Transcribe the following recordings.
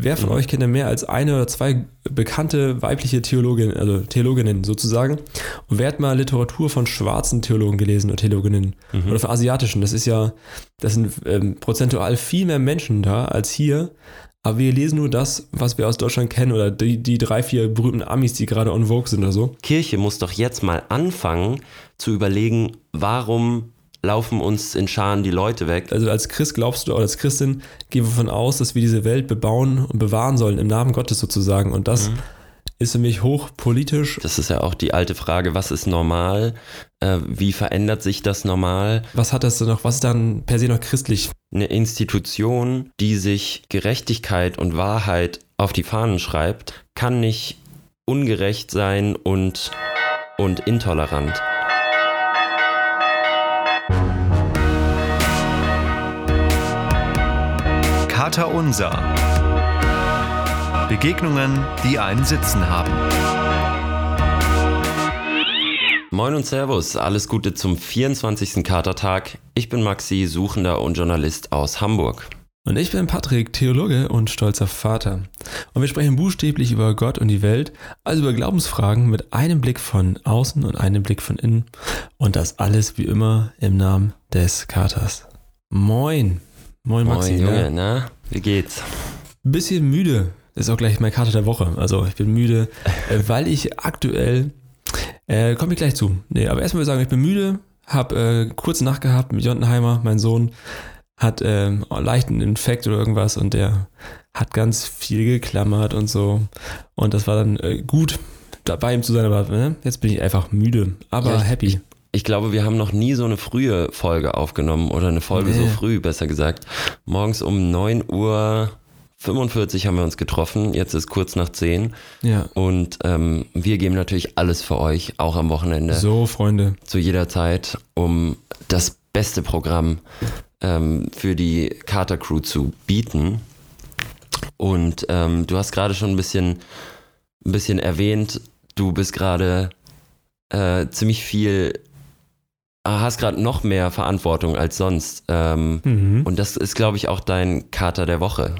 Wer von mhm. euch kennt denn mehr als eine oder zwei bekannte weibliche Theologinnen, also Theologinnen sozusagen? Und wer hat mal Literatur von schwarzen Theologen gelesen oder Theologinnen? Mhm. Oder von asiatischen? Das ist ja, das sind ähm, prozentual viel mehr Menschen da als hier. Aber wir lesen nur das, was wir aus Deutschland kennen oder die, die drei, vier berühmten Amis, die gerade on Vogue sind oder so. Kirche muss doch jetzt mal anfangen zu überlegen, warum laufen uns in Scharen die Leute weg. Also als Christ glaubst du, oder als Christin gehen wir davon aus, dass wir diese Welt bebauen und bewahren sollen, im Namen Gottes sozusagen. Und das mhm. ist für mich hochpolitisch. Das ist ja auch die alte Frage, was ist normal? Äh, wie verändert sich das normal? Was hat das denn noch, was ist dann per se noch christlich? Eine Institution, die sich Gerechtigkeit und Wahrheit auf die Fahnen schreibt, kann nicht ungerecht sein und, und intolerant. Vater Unser. Begegnungen, die einen Sitzen haben. Moin und Servus, alles Gute zum 24. Katertag. Ich bin Maxi, Suchender und Journalist aus Hamburg. Und ich bin Patrick, Theologe und stolzer Vater. Und wir sprechen buchstäblich über Gott und die Welt, also über Glaubensfragen mit einem Blick von außen und einem Blick von innen. Und das alles wie immer im Namen des Katers. Moin. Moin, Maxi. Moin, Junge, na? Wie geht's? Bisschen müde. Das ist auch gleich meine Karte der Woche. Also ich bin müde, weil ich aktuell, äh, komme ich gleich zu. Nee, aber erstmal würde ich sagen, ich bin müde, habe äh, kurze Nacht gehabt mit Jontenheimer, mein Sohn hat äh, leichten Infekt oder irgendwas und der hat ganz viel geklammert und so. Und das war dann äh, gut, dabei ihm zu sein, aber ne? jetzt bin ich einfach müde, aber ja, happy. Ich, ich glaube, wir haben noch nie so eine frühe Folge aufgenommen oder eine Folge nee. so früh, besser gesagt. Morgens um 9 Uhr 45 haben wir uns getroffen, jetzt ist kurz nach 10. Ja. Und ähm, wir geben natürlich alles für euch, auch am Wochenende. So, Freunde. Zu jeder Zeit, um das beste Programm ähm, für die Carter Crew zu bieten. Und ähm, du hast gerade schon ein bisschen, ein bisschen erwähnt, du bist gerade äh, ziemlich viel hast gerade noch mehr Verantwortung als sonst. Ähm, mhm. Und das ist, glaube ich, auch dein Kater der Woche.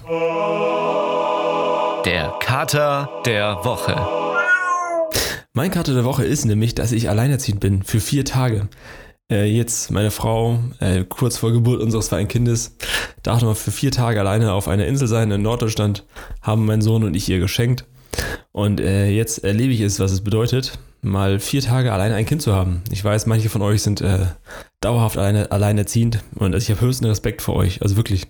Der Kater der Woche. Mein Kater der Woche ist nämlich, dass ich alleinerziehend bin für vier Tage. Äh, jetzt meine Frau, äh, kurz vor Geburt unseres zweiten Kindes, darf noch für vier Tage alleine auf einer Insel sein in Norddeutschland, haben mein Sohn und ich ihr geschenkt. Und äh, jetzt erlebe ich es, was es bedeutet, mal vier Tage alleine ein Kind zu haben. Ich weiß, manche von euch sind äh, dauerhaft alleine, alleinerziehend und ich habe höchsten Respekt vor euch. Also wirklich,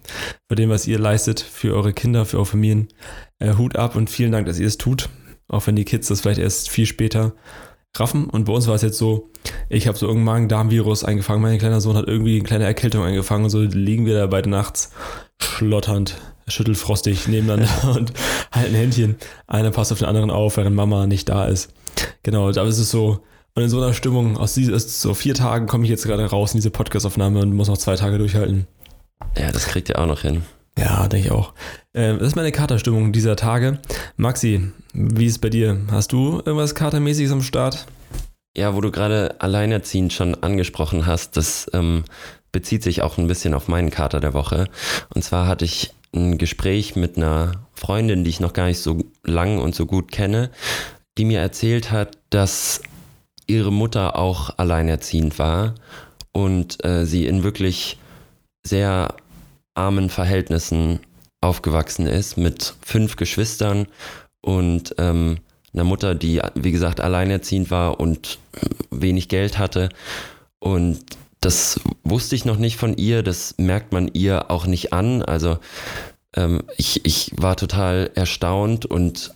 für dem, was ihr leistet, für eure Kinder, für eure Familien. Äh, Hut ab und vielen Dank, dass ihr es tut. Auch wenn die Kids das vielleicht erst viel später raffen. Und bei uns war es jetzt so, ich habe so irgendein Magen-Darm-Virus eingefangen. Mein kleiner Sohn hat irgendwie eine kleine Erkältung eingefangen so liegen wir da beide nachts schlotternd, schüttelfrostig nebeneinander und halten Händchen. Einer passt auf den anderen auf, während Mama nicht da ist. Genau, da ist es so, und in so einer Stimmung, aus diese, so vier Tagen komme ich jetzt gerade raus in diese Podcast-Aufnahme und muss noch zwei Tage durchhalten. Ja, das kriegt ihr auch noch hin. Ja, denke ich auch. Äh, das ist meine Katerstimmung dieser Tage. Maxi, wie ist es bei dir? Hast du irgendwas Katermäßiges am Start? Ja, wo du gerade alleinerziehend schon angesprochen hast, das ähm, bezieht sich auch ein bisschen auf meinen Kater der Woche. Und zwar hatte ich ein Gespräch mit einer Freundin, die ich noch gar nicht so lang und so gut kenne, die mir erzählt hat, dass ihre Mutter auch alleinerziehend war und äh, sie in wirklich sehr armen Verhältnissen aufgewachsen ist mit fünf Geschwistern und ähm, einer Mutter, die wie gesagt alleinerziehend war und wenig Geld hatte. Und das wusste ich noch nicht von ihr, das merkt man ihr auch nicht an. Also ähm, ich, ich war total erstaunt und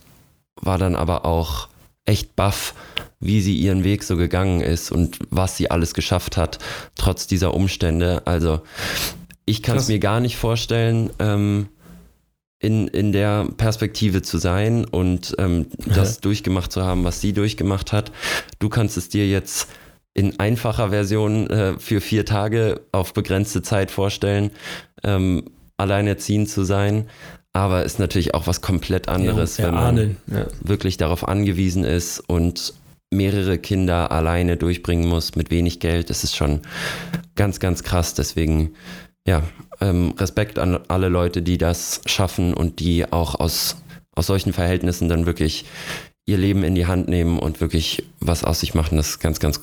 war dann aber auch echt baff, wie sie ihren Weg so gegangen ist und was sie alles geschafft hat, trotz dieser Umstände. Also ich kann es mir gar nicht vorstellen, ähm, in, in der Perspektive zu sein und ähm, das durchgemacht zu haben, was sie durchgemacht hat. Du kannst es dir jetzt in einfacher Version äh, für vier Tage auf begrenzte Zeit vorstellen, ähm, alleinerziehend zu sein. Aber ist natürlich auch was komplett anderes, ja, wenn man ja. wirklich darauf angewiesen ist und mehrere Kinder alleine durchbringen muss mit wenig Geld. Das ist schon ganz, ganz krass. Deswegen, ja, ähm, Respekt an alle Leute, die das schaffen und die auch aus, aus solchen Verhältnissen dann wirklich ihr Leben in die Hand nehmen und wirklich was aus sich machen. Das ist ganz, ganz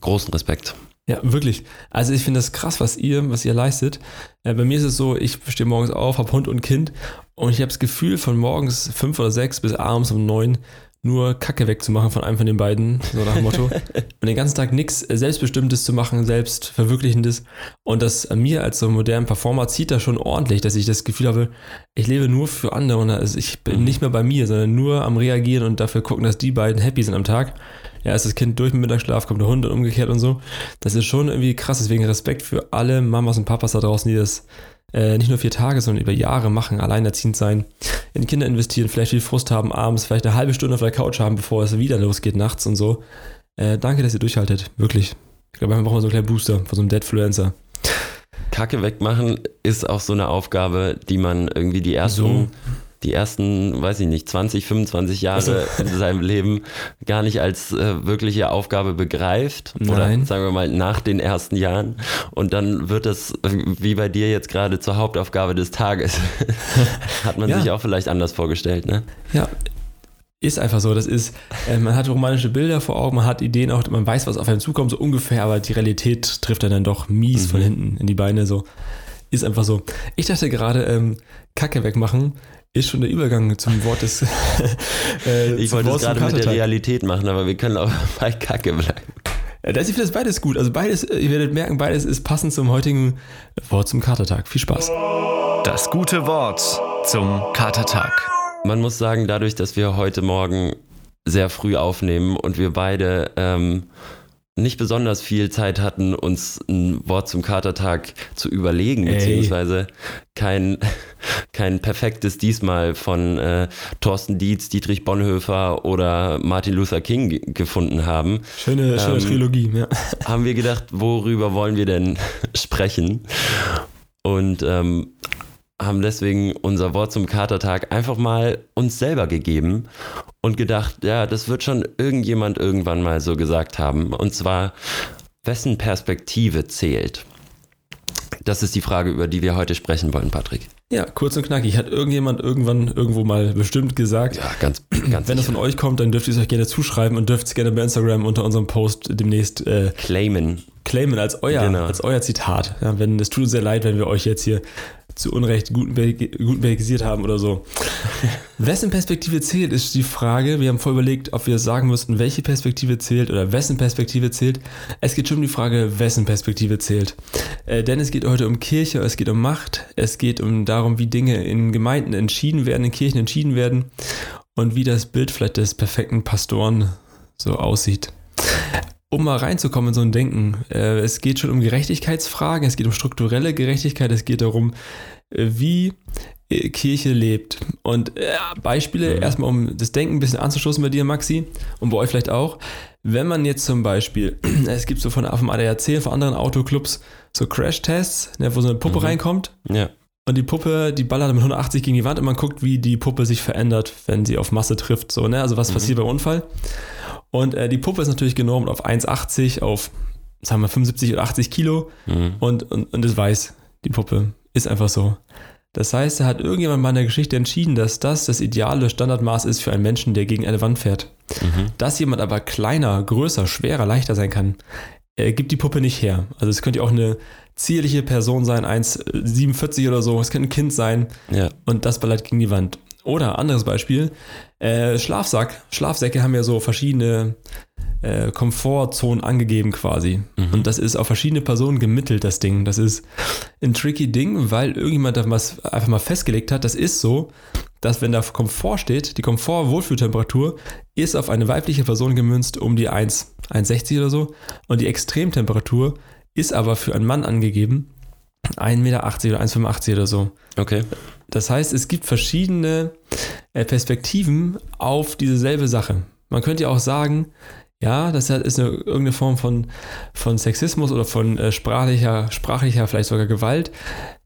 großen Respekt. Ja, wirklich. Also ich finde das krass, was ihr, was ihr leistet. Äh, bei mir ist es so, ich stehe morgens auf, habe Hund und Kind und ich habe das Gefühl, von morgens fünf oder sechs bis abends um neun nur Kacke wegzumachen von einem von den beiden, so nach dem Motto. und den ganzen Tag nichts Selbstbestimmtes zu machen, Selbstverwirklichendes. Und das an mir als so modernen Performer zieht da schon ordentlich, dass ich das Gefühl habe, ich lebe nur für andere und also ich bin mhm. nicht mehr bei mir, sondern nur am Reagieren und dafür gucken, dass die beiden happy sind am Tag. Ja, ist das Kind durch mit Mittagsschlaf, kommt der Hund und umgekehrt und so. Das ist schon irgendwie krass. Deswegen Respekt für alle Mamas und Papas da draußen, die das äh, nicht nur vier Tage, sondern über Jahre machen, alleinerziehend sein, in Kinder investieren, vielleicht viel Frust haben abends, vielleicht eine halbe Stunde auf der Couch haben, bevor es wieder losgeht nachts und so. Äh, danke, dass ihr durchhaltet, wirklich. Ich glaube, braucht mal so einen kleinen Booster von so einem Deadfluencer. Kacke wegmachen ist auch so eine Aufgabe, die man irgendwie die ersten so die ersten, weiß ich nicht, 20, 25 Jahre also. in seinem Leben gar nicht als äh, wirkliche Aufgabe begreift. Nein. Oder sagen wir mal nach den ersten Jahren. Und dann wird das, wie bei dir jetzt gerade, zur Hauptaufgabe des Tages. hat man ja. sich auch vielleicht anders vorgestellt, ne? Ja, ist einfach so. Das ist, äh, man hat romanische Bilder vor Augen, man hat Ideen auch, man weiß, was auf einen zukommt, so ungefähr, aber die Realität trifft dann, dann doch mies mhm. von hinten in die Beine. So ist einfach so. Ich dachte gerade, ähm, Kacke wegmachen ist schon der Übergang zum Wort des. äh, ich wollte es gerade mit der Realität machen, aber wir können auch bei Kacke bleiben. Ja, das, ich finde das beides gut. Also beides, ihr werdet merken, beides ist passend zum heutigen Wort zum Katertag. Viel Spaß. Das gute Wort zum Katertag. Man muss sagen, dadurch, dass wir heute Morgen sehr früh aufnehmen und wir beide ähm, nicht besonders viel Zeit hatten, uns ein Wort zum Katertag zu überlegen, Ey. beziehungsweise kein, kein perfektes diesmal von äh, Thorsten Dietz, Dietrich Bonhoeffer oder Martin Luther King gefunden haben. Schöne, schöne ähm, Trilogie, ja. Haben wir gedacht, worüber wollen wir denn sprechen? Und ähm, haben deswegen unser Wort zum Katertag einfach mal uns selber gegeben und gedacht, ja, das wird schon irgendjemand irgendwann mal so gesagt haben. Und zwar, wessen Perspektive zählt? Das ist die Frage, über die wir heute sprechen wollen, Patrick. Ja, kurz und knackig. Hat irgendjemand irgendwann irgendwo mal bestimmt gesagt. Ja, ganz, ganz Wenn es von euch kommt, dann dürft ihr es euch gerne zuschreiben und dürft es gerne bei Instagram unter unserem Post demnächst äh, claimen. Claimen als euer, genau. als euer Zitat. Ja, wenn, es tut uns sehr leid, wenn wir euch jetzt hier zu Unrecht gutenbergisiert haben oder so. wessen Perspektive zählt, ist die Frage. Wir haben vorher überlegt, ob wir sagen müssten, welche Perspektive zählt oder wessen Perspektive zählt. Es geht schon um die Frage, wessen Perspektive zählt. Äh, denn es geht heute um Kirche, es geht um Macht, es geht um darum, wie Dinge in Gemeinden entschieden werden, in Kirchen entschieden werden und wie das Bild vielleicht des perfekten Pastoren so aussieht um mal reinzukommen in so ein Denken. Äh, es geht schon um Gerechtigkeitsfragen, es geht um strukturelle Gerechtigkeit, es geht darum, äh, wie äh, Kirche lebt. Und Beispiele, mhm. erstmal um das Denken ein bisschen anzustoßen bei dir, Maxi, und bei euch vielleicht auch. Wenn man jetzt zum Beispiel, es gibt so von vom ADAC, von anderen Autoclubs, so Crash-Tests, ne, wo so eine Puppe mhm. reinkommt. Ja. Und die Puppe, die ballert mit 180 gegen die Wand und man guckt, wie die Puppe sich verändert, wenn sie auf Masse trifft. So, ne? Also was mhm. passiert beim Unfall. Und äh, die Puppe ist natürlich genormt auf 1,80, auf, sagen wir, 75 oder 80 Kilo. Mhm. Und, und, und es weiß, die Puppe ist einfach so. Das heißt, da hat irgendjemand mal in der Geschichte entschieden, dass das das ideale Standardmaß ist für einen Menschen, der gegen eine Wand fährt. Mhm. Dass jemand aber kleiner, größer, schwerer, leichter sein kann, äh, gibt die Puppe nicht her. Also es könnte auch eine zierliche Person sein, 1,47 oder so, es könnte ein Kind sein ja. und das ballert gegen die Wand. Oder anderes Beispiel, äh, Schlafsack. Schlafsäcke haben ja so verschiedene äh, Komfortzonen angegeben quasi. Mhm. Und das ist auf verschiedene Personen gemittelt, das Ding. Das ist ein tricky Ding, weil irgendjemand da was einfach mal festgelegt hat. Das ist so, dass wenn da Komfort steht, die Komfort-Wohlfühltemperatur ist auf eine weibliche Person gemünzt um die 1, 1,60 oder so. Und die Extremtemperatur ist aber für einen Mann angegeben 1,80 Meter oder 1,85 oder so. Okay. Das heißt, es gibt verschiedene äh, Perspektiven auf dieselbe Sache. Man könnte ja auch sagen, ja, das ist eine, irgendeine Form von, von Sexismus oder von äh, sprachlicher, sprachlicher, vielleicht sogar Gewalt,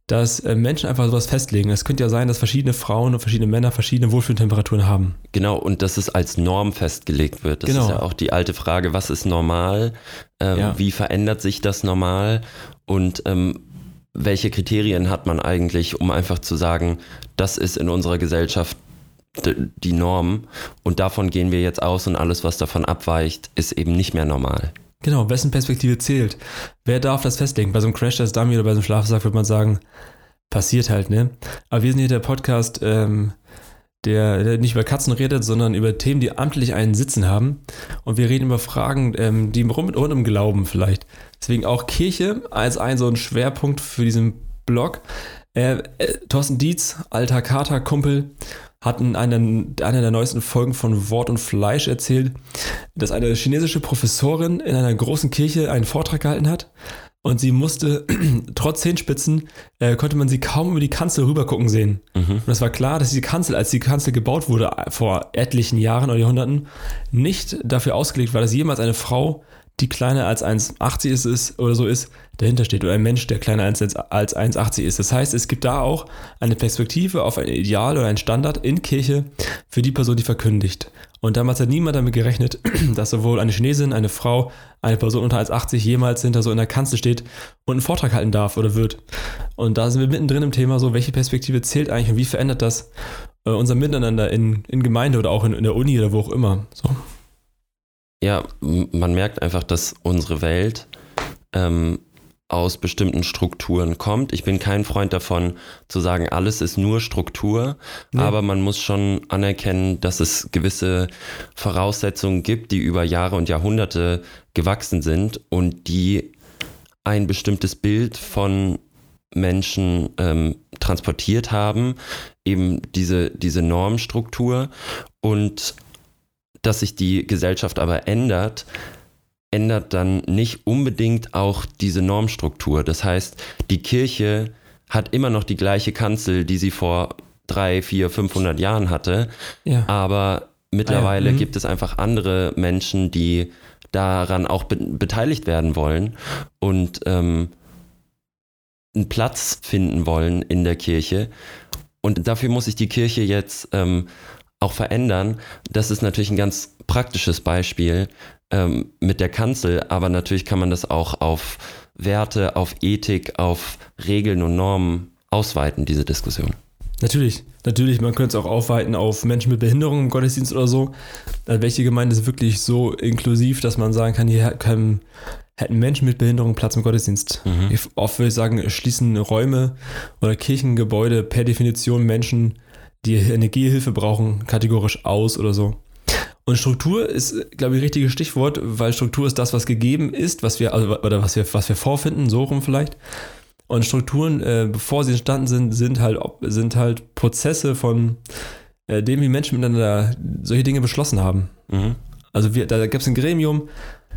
dass äh, Menschen einfach sowas festlegen. Es könnte ja sein, dass verschiedene Frauen und verschiedene Männer verschiedene Wohlfühltemperaturen haben. Genau, und dass es als Norm festgelegt wird. Das genau. ist ja auch die alte Frage, was ist normal? Ähm, ja. Wie verändert sich das normal? Und ähm, welche Kriterien hat man eigentlich, um einfach zu sagen, das ist in unserer Gesellschaft die Norm und davon gehen wir jetzt aus und alles, was davon abweicht, ist eben nicht mehr normal. Genau, wessen Perspektive zählt? Wer darf das festlegen? Bei so einem Crash-Test-Dummy oder bei so einem Schlafsack würde man sagen, passiert halt, ne? Aber wir sind hier der Podcast, ähm, der, der, nicht über Katzen redet, sondern über Themen, die amtlich einen Sitzen haben. Und wir reden über Fragen, ähm, die rund, rund um Glauben vielleicht. Deswegen auch Kirche als ein so ein Schwerpunkt für diesen Blog. Äh, äh, Thorsten Dietz, alter Kater-Kumpel, hat in einer, einer der neuesten Folgen von Wort und Fleisch erzählt, dass eine chinesische Professorin in einer großen Kirche einen Vortrag gehalten hat und sie musste, trotz Zehenspitzen, äh, konnte man sie kaum über die Kanzel rübergucken sehen. Mhm. Und es war klar, dass die Kanzel, als die Kanzel gebaut wurde, vor etlichen Jahren oder Jahrhunderten, nicht dafür ausgelegt war, dass jemals eine Frau die kleiner als 1,80 ist, ist oder so ist, dahinter steht. Oder ein Mensch, der kleiner als 1,80 ist. Das heißt, es gibt da auch eine Perspektive auf ein Ideal oder ein Standard in Kirche für die Person, die verkündigt. Und damals hat niemand damit gerechnet, dass sowohl eine Chinesin, eine Frau, eine Person unter 1,80 jemals hinter so in der Kanzel steht und einen Vortrag halten darf oder wird. Und da sind wir mittendrin im Thema so, welche Perspektive zählt eigentlich und wie verändert das äh, unser Miteinander in, in Gemeinde oder auch in, in der Uni oder wo auch immer. So. Ja, man merkt einfach, dass unsere Welt ähm, aus bestimmten Strukturen kommt. Ich bin kein Freund davon zu sagen, alles ist nur Struktur, nee. aber man muss schon anerkennen, dass es gewisse Voraussetzungen gibt, die über Jahre und Jahrhunderte gewachsen sind und die ein bestimmtes Bild von Menschen ähm, transportiert haben, eben diese, diese Normstruktur und dass sich die Gesellschaft aber ändert, ändert dann nicht unbedingt auch diese Normstruktur. Das heißt, die Kirche hat immer noch die gleiche Kanzel, die sie vor drei, vier, 500 Jahren hatte. Ja. Aber mittlerweile ah, ja. gibt es einfach andere Menschen, die daran auch be beteiligt werden wollen und ähm, einen Platz finden wollen in der Kirche. Und dafür muss sich die Kirche jetzt ähm, auch verändern. Das ist natürlich ein ganz praktisches Beispiel ähm, mit der Kanzel, aber natürlich kann man das auch auf Werte, auf Ethik, auf Regeln und Normen ausweiten, diese Diskussion. Natürlich, natürlich, man könnte es auch aufweiten auf Menschen mit Behinderung im Gottesdienst oder so. Welche Gemeinde ist wirklich so inklusiv, dass man sagen kann, hier können, hätten Menschen mit Behinderung Platz im Gottesdienst? Mhm. Oft würde ich sagen, schließen Räume oder Kirchengebäude per Definition Menschen die eine Gehhilfe brauchen, kategorisch aus oder so. Und Struktur ist, glaube ich, richtiges Stichwort, weil Struktur ist das, was gegeben ist, was wir, also, oder was wir, was wir vorfinden, so rum vielleicht. Und Strukturen, äh, bevor sie entstanden sind, sind halt, sind halt Prozesse von äh, dem, wie Menschen miteinander solche Dinge beschlossen haben. Mhm. Also wir, da gibt es ein Gremium,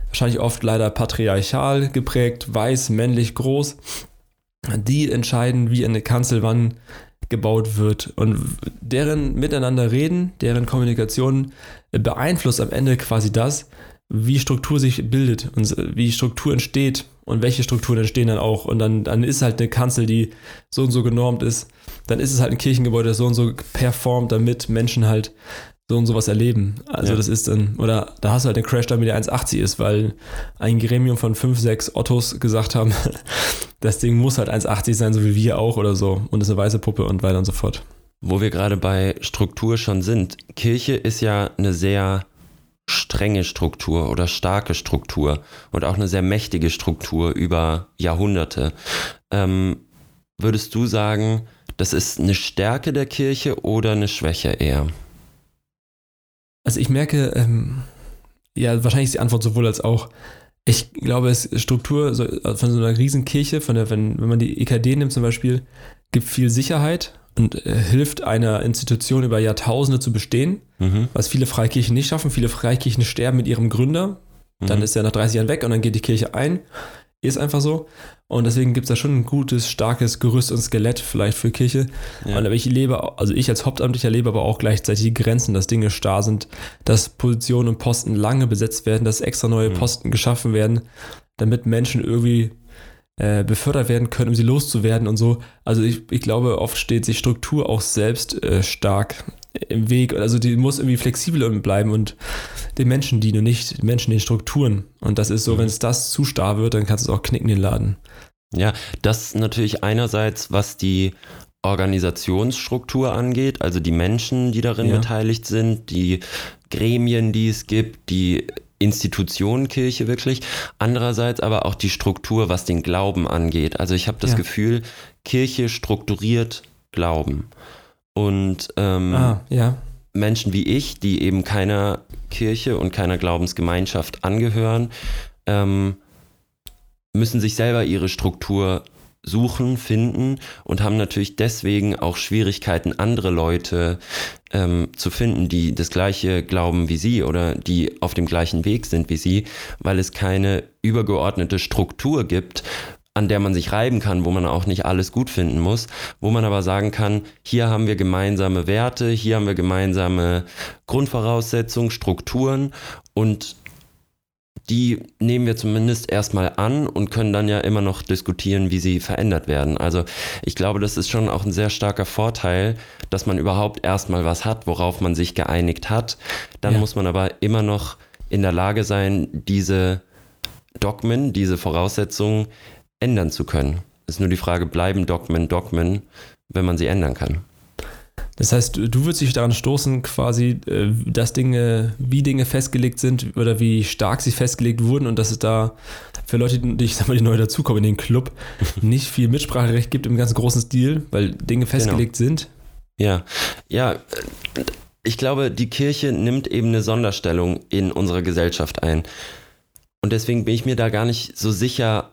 wahrscheinlich oft leider patriarchal geprägt, weiß, männlich, groß. Die entscheiden, wie eine Kanzel wann gebaut wird und deren Miteinander reden, deren Kommunikation beeinflusst am Ende quasi das, wie Struktur sich bildet und wie Struktur entsteht und welche Strukturen entstehen dann auch. Und dann, dann ist halt eine Kanzel, die so und so genormt ist. Dann ist es halt ein Kirchengebäude, das so und so performt, damit Menschen halt so und sowas erleben. Also ja. das ist dann, oder da hast du halt den Crash, damit der 1,80 ist, weil ein Gremium von 5, 6 Ottos gesagt haben, das Ding muss halt 1,80 sein, so wie wir auch oder so. Und ist eine weiße Puppe und weiter und so fort. Wo wir gerade bei Struktur schon sind. Kirche ist ja eine sehr strenge Struktur oder starke Struktur und auch eine sehr mächtige Struktur über Jahrhunderte. Ähm, würdest du sagen, das ist eine Stärke der Kirche oder eine Schwäche eher? Also ich merke, ähm, ja, wahrscheinlich ist die Antwort sowohl als auch. Ich glaube, es Struktur so, von so einer Riesenkirche, von der, wenn, wenn man die EKD nimmt zum Beispiel, gibt viel Sicherheit und äh, hilft einer Institution über Jahrtausende zu bestehen, mhm. was viele Freikirchen nicht schaffen. Viele Freikirchen sterben mit ihrem Gründer, dann mhm. ist er nach 30 Jahren weg und dann geht die Kirche ein. Ist einfach so. Und deswegen gibt es da schon ein gutes, starkes Gerüst und Skelett vielleicht für Kirche. Ja. Und ich lebe, also ich als Hauptamtlicher lebe aber auch gleichzeitig die Grenzen, dass Dinge starr sind, dass Positionen und Posten lange besetzt werden, dass extra neue mhm. Posten geschaffen werden, damit Menschen irgendwie äh, befördert werden können, um sie loszuwerden und so. Also ich, ich glaube, oft steht sich Struktur auch selbst äh, stark im Weg. Also die muss irgendwie flexibel bleiben und den Menschen dienen und nicht den Menschen den Strukturen. Und das ist so, mhm. wenn es das zu starr wird, dann kannst du es auch knicken, den Laden. Ja, das natürlich einerseits, was die Organisationsstruktur angeht, also die Menschen, die darin Ja. beteiligt sind, die Gremien, die es gibt, die Institution Kirche wirklich. Andererseits aber auch die Struktur, was den Glauben angeht. Also ich habe das Ja. Gefühl, Kirche strukturiert Glauben. Und ähm, Ah, ja. Menschen wie ich, die eben keiner Kirche und keiner Glaubensgemeinschaft angehören, ähm, müssen sich selber ihre Struktur suchen, finden und haben natürlich deswegen auch Schwierigkeiten, andere Leute ähm, zu finden, die das gleiche glauben wie sie oder die auf dem gleichen Weg sind wie sie, weil es keine übergeordnete Struktur gibt, an der man sich reiben kann, wo man auch nicht alles gut finden muss, wo man aber sagen kann, hier haben wir gemeinsame Werte, hier haben wir gemeinsame Grundvoraussetzungen, Strukturen und die nehmen wir zumindest erstmal an und können dann ja immer noch diskutieren, wie sie verändert werden. Also ich glaube, das ist schon auch ein sehr starker Vorteil, dass man überhaupt erstmal was hat, worauf man sich geeinigt hat. Dann Ja. muss man aber immer noch in der Lage sein, diese Dogmen, diese Voraussetzungen ändern zu können. Es ist nur die Frage, bleiben Dogmen Dogmen, wenn man sie ändern kann. Das heißt, du würdest dich daran stoßen, quasi, äh, dass Dinge, wie Dinge festgelegt sind oder wie stark sie festgelegt wurden und dass es da für Leute, die, ich sag mal, die neu dazukommen in den Club, nicht viel Mitspracherecht gibt im ganz großen Stil, weil Dinge festgelegt sind. Ja, ja, äh, ich glaube, die Kirche nimmt eben eine Sonderstellung in unserer Gesellschaft ein. Und deswegen bin ich mir da gar nicht so sicher,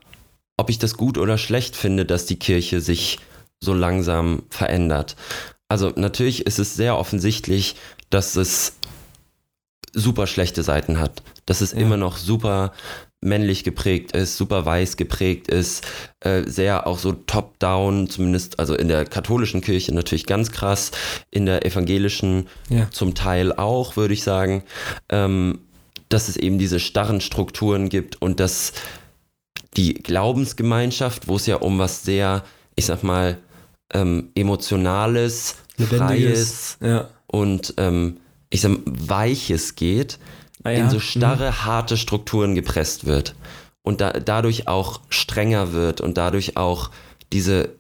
ob ich das gut oder schlecht finde, dass die Kirche sich so langsam verändert. Also natürlich ist es sehr offensichtlich, dass es super schlechte Seiten hat. Dass es Ja. immer noch super männlich geprägt ist, super weiß geprägt ist, äh, sehr auch so top-down, zumindest also in der katholischen Kirche natürlich ganz krass, in der evangelischen Ja. zum Teil auch, würde ich sagen, ähm, dass es eben diese starren Strukturen gibt und dass die Glaubensgemeinschaft, wo es ja um was sehr, ich sag mal, ähm, emotionales, freies Ja. und ähm, ich sag weiches geht, Ah, ja. in so Mhm. starre, harte Strukturen gepresst wird und da, dadurch auch strenger wird und dadurch auch diese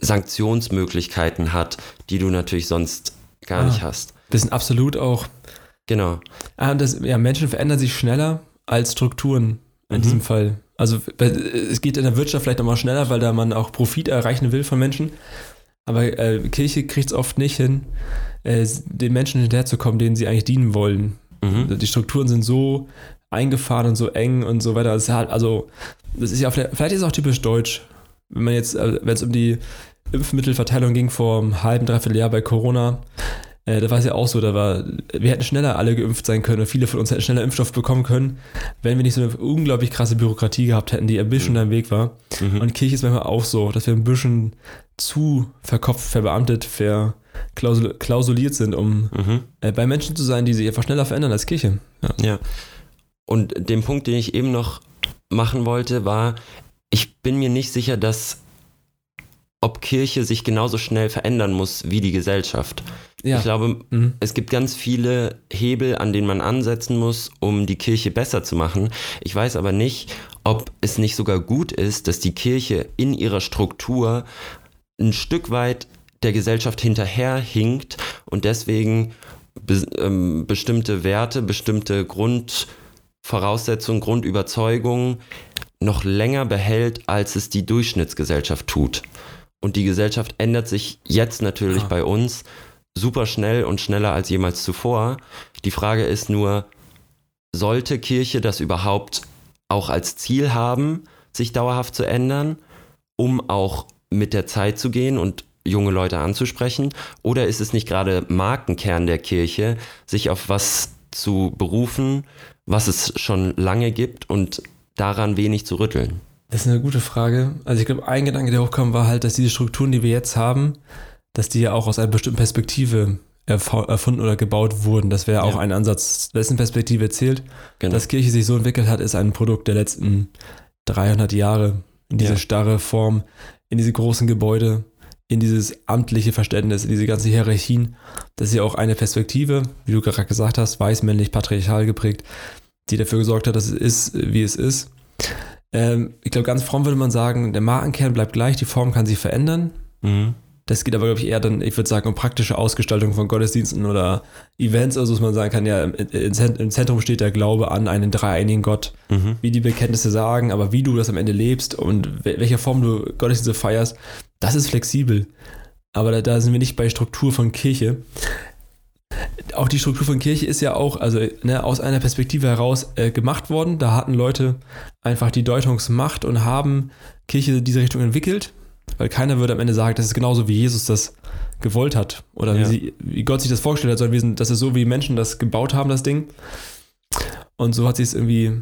Sanktionsmöglichkeiten hat, die du natürlich sonst gar Ah. nicht hast. Das sind absolut auch. Genau. Ah, das, ja, Menschen verändern sich schneller als Strukturen in Mhm. diesem Fall. Also äh, es geht in der Wirtschaft vielleicht nochmal schneller, weil da man auch Profit erreichen will von Menschen. Aber äh, Kirche kriegt es oft nicht hin, äh, den Menschen hinterherzukommen, denen sie eigentlich dienen wollen. Mhm. Die Strukturen sind so eingefahren und so eng und so weiter. Das ist halt, also, das ist ja vielleicht, vielleicht ist es auch typisch deutsch. Wenn man jetzt, äh, wenn es um die Impfmittelverteilung ging vor einem halben, dreiviertel Jahr bei Corona, äh, da war es ja auch so, da war, wir hätten schneller alle geimpft sein können, viele von uns hätten schneller Impfstoff bekommen können, wenn wir nicht so eine unglaublich krasse Bürokratie gehabt hätten, die ein bisschen Mhm. im Weg war. Mhm. Und Kirche ist manchmal auch so, dass wir ein bisschen zu verkopft, verbeamtet, verklausuliert sind, um Mhm. äh, bei Menschen zu sein, die sich einfach schneller verändern als Kirche. Ja. Ja. Und den Punkt, den ich eben noch machen wollte, war, ich bin mir nicht sicher, dass ob Kirche sich genauso schnell verändern muss wie die Gesellschaft. Ja. Ich glaube, Mhm. es gibt ganz viele Hebel, an denen man ansetzen muss, um die Kirche besser zu machen. Ich weiß aber nicht, ob es nicht sogar gut ist, dass die Kirche in ihrer Struktur ein Stück weit der Gesellschaft hinterherhinkt und deswegen be ähm, bestimmte Werte, bestimmte Grundvoraussetzungen, Grundüberzeugungen noch länger behält, als es die Durchschnittsgesellschaft tut. Und die Gesellschaft ändert sich jetzt natürlich Ah. bei uns super schnell und schneller als jemals zuvor. Die Frage ist nur, sollte Kirche das überhaupt auch als Ziel haben, sich dauerhaft zu ändern, um auch mit der Zeit zu gehen und junge Leute anzusprechen? Oder ist es nicht gerade Markenkern der Kirche, sich auf was zu berufen, was es schon lange gibt und daran wenig zu rütteln? Das ist eine gute Frage. Also ich glaube, ein Gedanke, der hochkam, war halt, dass diese Strukturen, die wir jetzt haben, dass die ja auch aus einer bestimmten Perspektive erf- erfunden oder gebaut wurden. Das wäre auch Ja. ein Ansatz, wessen Perspektive zählt. Genau. Dass Kirche sich so entwickelt hat, ist ein Produkt der letzten 300 Jahre. In diese Ja. starre Form, in diese großen Gebäude, in dieses amtliche Verständnis, in diese ganzen Hierarchien. Das ist ja auch eine Perspektive, wie du gerade gesagt hast, weiß, männlich, patriarchal geprägt, die dafür gesorgt hat, dass es ist, wie es ist. Ähm, ich glaube, ganz fromm würde man sagen, der Markenkern bleibt gleich, die Form kann sich verändern. Mhm. Das geht aber, glaube ich, eher dann, ich würde sagen, um praktische Ausgestaltung von Gottesdiensten oder Events, also dass man sagen kann, ja, im Zentrum steht der Glaube an einen dreieinigen Gott, Mhm. wie die Bekenntnisse sagen, aber wie du das am Ende lebst und wel- welcher Form du Gottesdienste feierst, das ist flexibel. Aber da, da sind wir nicht bei Struktur von Kirche. Auch die Struktur von Kirche ist ja auch also, ne, aus einer Perspektive heraus äh, gemacht worden. Da hatten Leute einfach die Deutungsmacht und haben Kirche in diese Richtung entwickelt, weil keiner würde am Ende sagen, das ist genauso wie Jesus das gewollt hat oder wie, Ja. sie, wie Gott sich das vorgestellt hat, sondern wir sind, das ist so, wie Menschen das gebaut haben, das Ding. Und so hat sich es irgendwie,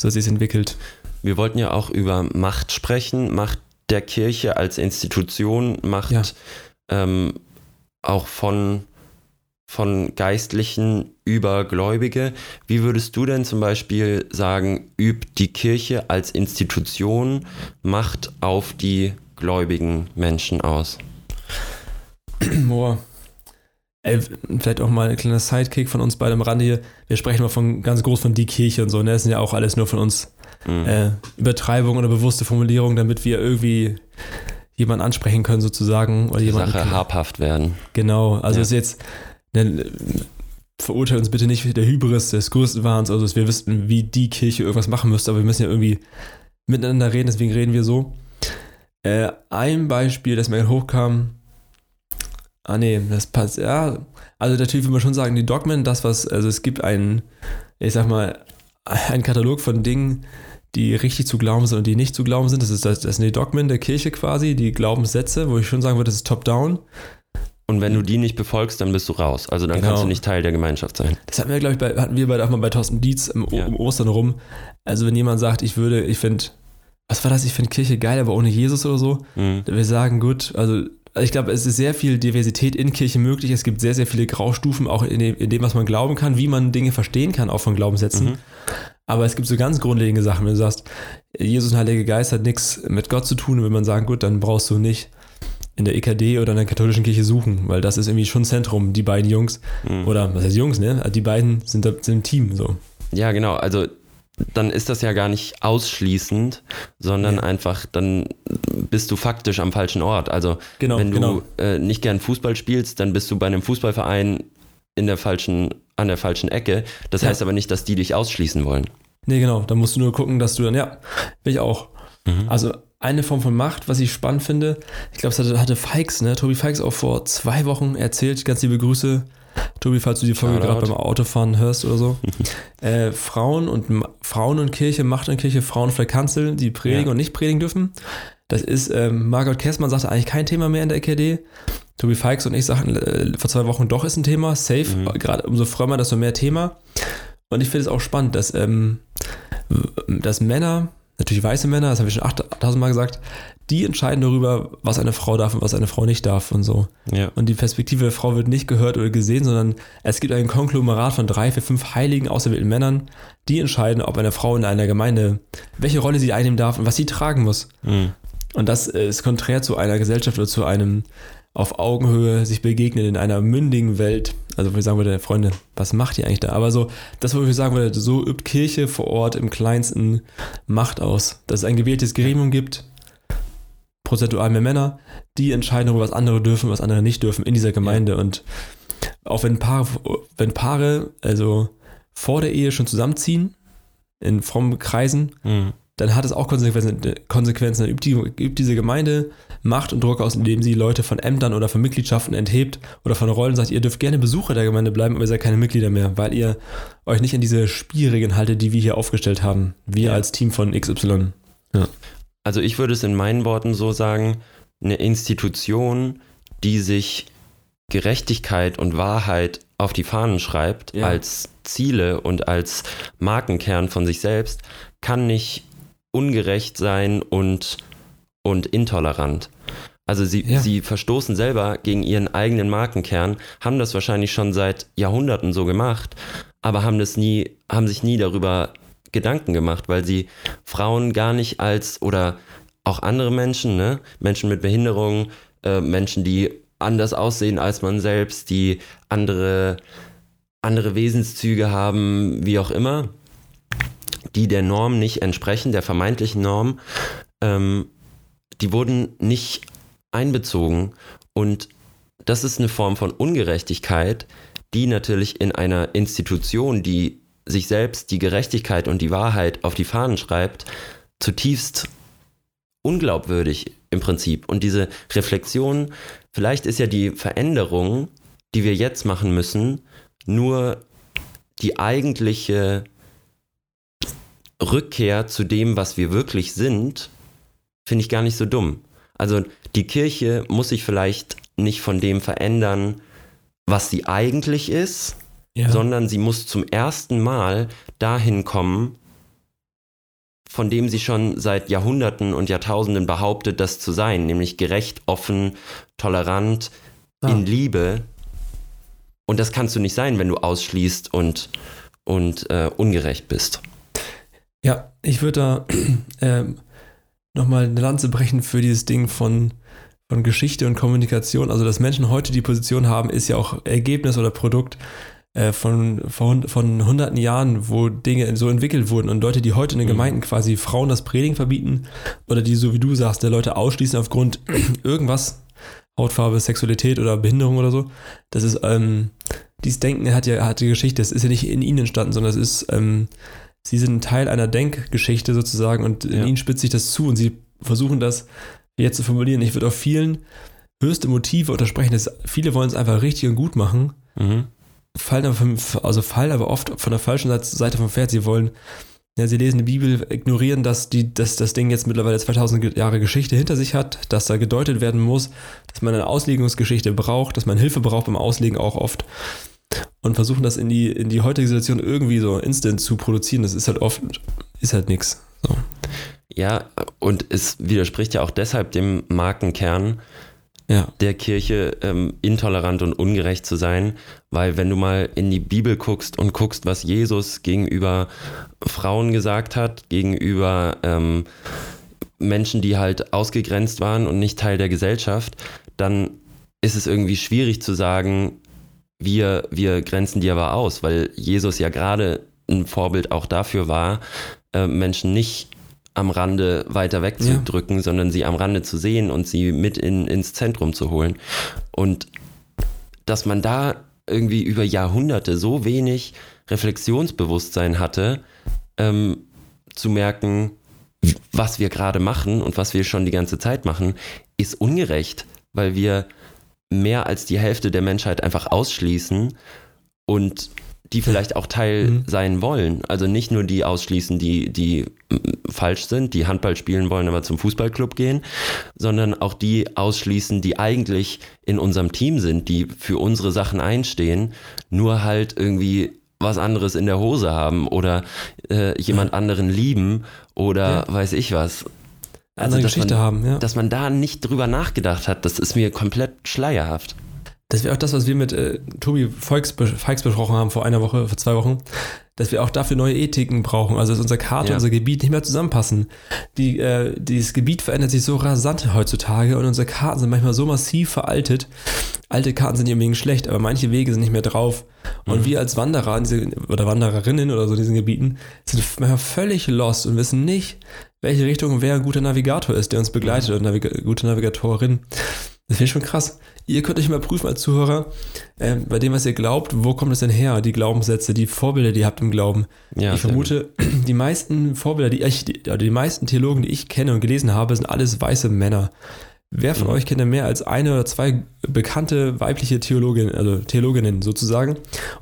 so hat sich entwickelt. Wir wollten ja auch über Macht sprechen, Macht der Kirche als Institution, Macht Ja. ähm, auch von, von Geistlichen über Gläubige. Wie würdest du denn zum Beispiel sagen, übt die Kirche als Institution Macht auf die gläubigen Menschen aus? Boah. Ey, vielleicht auch mal ein kleiner Sidekick von uns beiden am Rande hier. Wir sprechen mal von ganz groß von die Kirche und so. Ne? Das sind ja auch alles nur von uns Mhm. äh, Übertreibungen oder bewusste Formulierungen, damit wir irgendwie jemanden ansprechen können sozusagen oder Die jemanden Sache habhaft werden. Genau, also Ja. ist jetzt, ne, verurteilt uns bitte nicht der Hybris des Größtenwahns, also dass wir wüssten, wie die Kirche irgendwas machen müsste, aber wir müssen ja irgendwie miteinander reden, deswegen reden wir so. Äh, ein Beispiel, das mir hochkam, ah nee, das passt, ja, also natürlich will man schon sagen, die Dogmen, das was, also es gibt einen, ich sag mal, einen Katalog von Dingen, die richtig zu glauben sind und die nicht zu glauben sind. Das ist das, das sind die Dogmen der Kirche quasi, die Glaubenssätze, wo ich schon sagen würde, das ist top-down. Und wenn du die nicht befolgst, dann bist du raus. Also dann Genau. kannst du nicht Teil der Gemeinschaft sein. Das hatten wir, glaube ich, bei, hatten wir auch mal bei Thorsten Dietz im, Ja. um Ostern rum. Also, wenn jemand sagt, ich würde, ich finde, was war das? Ich finde Kirche geil, aber ohne Jesus oder so. Mhm. Wir sagen, gut, also, ich glaube, es ist sehr viel Diversität in Kirche möglich. Es gibt sehr, sehr viele Graustufen, auch in dem, in dem, was man glauben kann, wie man Dinge verstehen kann, auch von Glaubenssätzen. Mhm. Aber es gibt so ganz grundlegende Sachen, wenn du sagst, Jesus und Heilige Geist hat nichts mit Gott zu tun, und wenn man sagen, gut, dann brauchst du nicht in der EKD oder in der katholischen Kirche suchen, weil das ist irgendwie schon Zentrum, die beiden Jungs. Mhm. Oder was heißt Jungs, ne? Die beiden sind, da- sind im Team so. Ja, genau. Also dann ist das ja gar nicht ausschließend, sondern Nee. einfach, dann bist du faktisch am falschen Ort. Also Genau, wenn du genau. äh, nicht gern Fußball spielst, dann bist du bei einem Fußballverein in der falschen, an der falschen Ecke. Das Ja. heißt aber nicht, dass die dich ausschließen wollen. Nee, genau. Da musst du nur gucken, dass du dann, ja, will ich auch. Mhm. Also eine Form von Macht, was ich spannend finde, ich glaube, es hatte, hatte Fikes, ne? Tobi Fikes auch vor zwei Wochen erzählt. Ganz liebe Grüße. Tobi, falls du die Folge gerade beim Autofahren hörst oder so. äh, Frauen und Ma- Frauen und Kirche, Macht und Kirche, Frauen der Kanzel, die predigen Ja. und nicht predigen dürfen. Das ist, ähm, Margot Kessmann sagte eigentlich kein Thema mehr in der EKD. Tobi Fikes und ich sagten äh, vor zwei Wochen doch ist ein Thema, safe. Mhm. Gerade umso frömmer, desto mehr Thema. Und ich finde es auch spannend, dass, ähm, dass Männer, natürlich weiße Männer, das habe ich schon 8000 Mal gesagt, die entscheiden darüber, was eine Frau darf und was eine Frau nicht darf und so. Ja. Und die Perspektive der Frau wird nicht gehört oder gesehen, sondern es gibt ein Konglomerat von drei, vier, fünf heiligen, auserwählten Männern, die entscheiden, ob eine Frau in einer Gemeinde, welche Rolle sie einnehmen darf und was sie tragen muss. Mhm. Und das ist konträr zu einer Gesellschaft oder zu einem auf Augenhöhe sich begegnen in einer mündigen Welt. Also wo ich sagen würde, Freunde, was macht ihr eigentlich da? Aber so, das, wo ich sagen würde, so übt Kirche vor Ort im kleinsten Macht aus. Dass es ein gewähltes Gremium gibt, prozentual mehr Männer, die entscheiden darüber, was andere dürfen, was andere nicht dürfen in dieser Gemeinde. Und auch wenn Paare, wenn Paare also vor der Ehe schon zusammenziehen, in frommen Kreisen, Mhm. Dann hat es auch Konsequenzen. Konsequenzen. Dann übt, die, übt diese Gemeinde Macht und Druck aus, indem sie Leute von Ämtern oder von Mitgliedschaften enthebt oder von Rollen sagt, ihr dürft gerne Besucher der Gemeinde bleiben, aber ihr seid keine Mitglieder mehr, weil ihr euch nicht an diese Spielregeln haltet, die wir hier aufgestellt haben. Wir Ja. als Team von XY. Also ich würde es in meinen Worten so sagen, eine Institution, die sich Gerechtigkeit und Wahrheit auf die Fahnen schreibt Ja. als Ziele und als Markenkern von sich selbst, kann nicht ungerecht sein und, und intolerant. Also sie, Ja. sie verstoßen selber gegen ihren eigenen Markenkern, haben das wahrscheinlich schon seit Jahrhunderten so gemacht, aber haben das nie, haben sich nie darüber Gedanken gemacht, weil sie Frauen gar nicht als oder auch andere Menschen, ne, Menschen mit Behinderung, äh, Menschen, die anders aussehen als man selbst, die andere, andere Wesenszüge haben, wie auch immer, die der Norm nicht entsprechen, der vermeintlichen Norm, ähm, die wurden nicht einbezogen. Und das ist eine Form von Ungerechtigkeit, die natürlich in einer Institution, die sich selbst die Gerechtigkeit und die Wahrheit auf die Fahnen schreibt, zutiefst unglaubwürdig im Prinzip. Und diese Reflexion, vielleicht ist ja die Veränderung, die wir jetzt machen müssen, nur die eigentliche Rückkehr zu dem, was wir wirklich sind, finde ich gar nicht so dumm. Also die Kirche muss sich vielleicht nicht von dem verändern, was sie eigentlich ist, ja. sondern sie muss zum ersten Mal dahin kommen, von dem sie schon seit Jahrhunderten und Jahrtausenden behauptet, das zu sein, nämlich gerecht, offen, tolerant, ah. in Liebe. Und das kannst du nicht sein, wenn du ausschließt und, und äh, ungerecht bist. Ja, ich würde da äh, nochmal eine Lanze brechen für dieses Ding von, von Geschichte und Kommunikation. Also, dass Menschen heute die Position haben, ist ja auch Ergebnis oder Produkt äh, von, von, von hunderten Jahren, wo Dinge so entwickelt wurden und Leute, die heute in den mhm. Gemeinden quasi Frauen das Predigen verbieten oder die, so wie du sagst, der Leute ausschließen aufgrund irgendwas, Hautfarbe, Sexualität oder Behinderung oder so. Das ist, ähm, dieses Denken hat ja, hat die Geschichte, das ist ja nicht in ihnen entstanden, sondern es ist, ähm, sie sind ein Teil einer Denkgeschichte sozusagen und in ja. ihnen spitzt sich das zu und sie versuchen das jetzt zu formulieren. Ich würde auf vielen höchste Motive untersprechen, dass viele wollen es einfach richtig und gut machen. Mhm fallen aber, vom, also fallen aber oft von der falschen Seite vom Pferd. Sie wollen, ja, sie lesen die Bibel, ignorieren, dass, die, dass das Ding jetzt mittlerweile 2000 Jahre Geschichte hinter sich hat, dass da gedeutet werden muss, dass man eine Auslegungsgeschichte braucht, dass man Hilfe braucht beim Auslegen auch oft und versuchen das in die, in die heutige Situation irgendwie so instant zu produzieren. Das ist halt oft, ist halt nichts. So. Ja, und es widerspricht ja auch deshalb dem Markenkern, ja. der Kirche ähm, intolerant und ungerecht zu sein, weil wenn du mal in die Bibel guckst und guckst, was Jesus gegenüber Frauen gesagt hat, gegenüber ähm, Menschen, die halt ausgegrenzt waren und nicht Teil der Gesellschaft, dann ist es irgendwie schwierig zu sagen, wir, wir grenzen die aber aus, weil Jesus ja gerade ein Vorbild auch dafür war, äh, Menschen nicht am Rande weiter wegzudrücken, ja. sondern sie am Rande zu sehen und sie mit in, ins Zentrum zu holen. Und dass man da irgendwie über Jahrhunderte so wenig Reflexionsbewusstsein hatte, ähm, zu merken, was wir gerade machen und was wir schon die ganze Zeit machen, ist ungerecht, weil wir mehr als die Hälfte der Menschheit einfach ausschließen und die vielleicht auch Teil mhm. sein wollen. Also nicht nur die ausschließen, die, die falsch sind, die Handball spielen wollen, aber zum Fußballclub gehen, sondern auch die ausschließen, die eigentlich in unserem Team sind, die für unsere Sachen einstehen, nur halt irgendwie was anderes in der Hose haben oder äh, jemand anderen lieben oder ja. weiß ich was. Also, Andere Geschichte man, haben, ja. Dass man da nicht drüber nachgedacht hat, das ist mir komplett schleierhaft. Das wäre auch das, was wir mit äh, Tobi Feix, Feix besprochen haben vor einer Woche, vor zwei Wochen, dass wir auch dafür neue Ethiken brauchen, also dass unser Karte, ja. unser Gebiet nicht mehr zusammenpassen. Die, äh, dieses Gebiet verändert sich so rasant heutzutage und unsere Karten sind manchmal so massiv veraltet. Alte Karten sind nicht unbedingt schlecht, aber manche Wege sind nicht mehr drauf. Und mhm. wir als Wanderer diese, oder Wandererinnen oder so in diesen Gebieten sind manchmal völlig lost und wissen nicht, welche Richtung wer ein guter Navigator ist, der uns begleitet, mhm. oder Navig gute Navigatorin. Das finde ich schon krass. Ihr könnt euch mal prüfen als Zuhörer, äh, bei dem, was ihr glaubt, wo kommt es denn her, die Glaubenssätze, die Vorbilder, die ihr habt im Glauben. Ja, ich vermute, die meisten Vorbilder, die ich, die, die meisten Theologen, die ich kenne und gelesen habe, sind alles weiße Männer. Wer von mhm. euch kennt denn mehr als eine oder zwei bekannte weibliche Theologinnen, also Theologinnen sozusagen?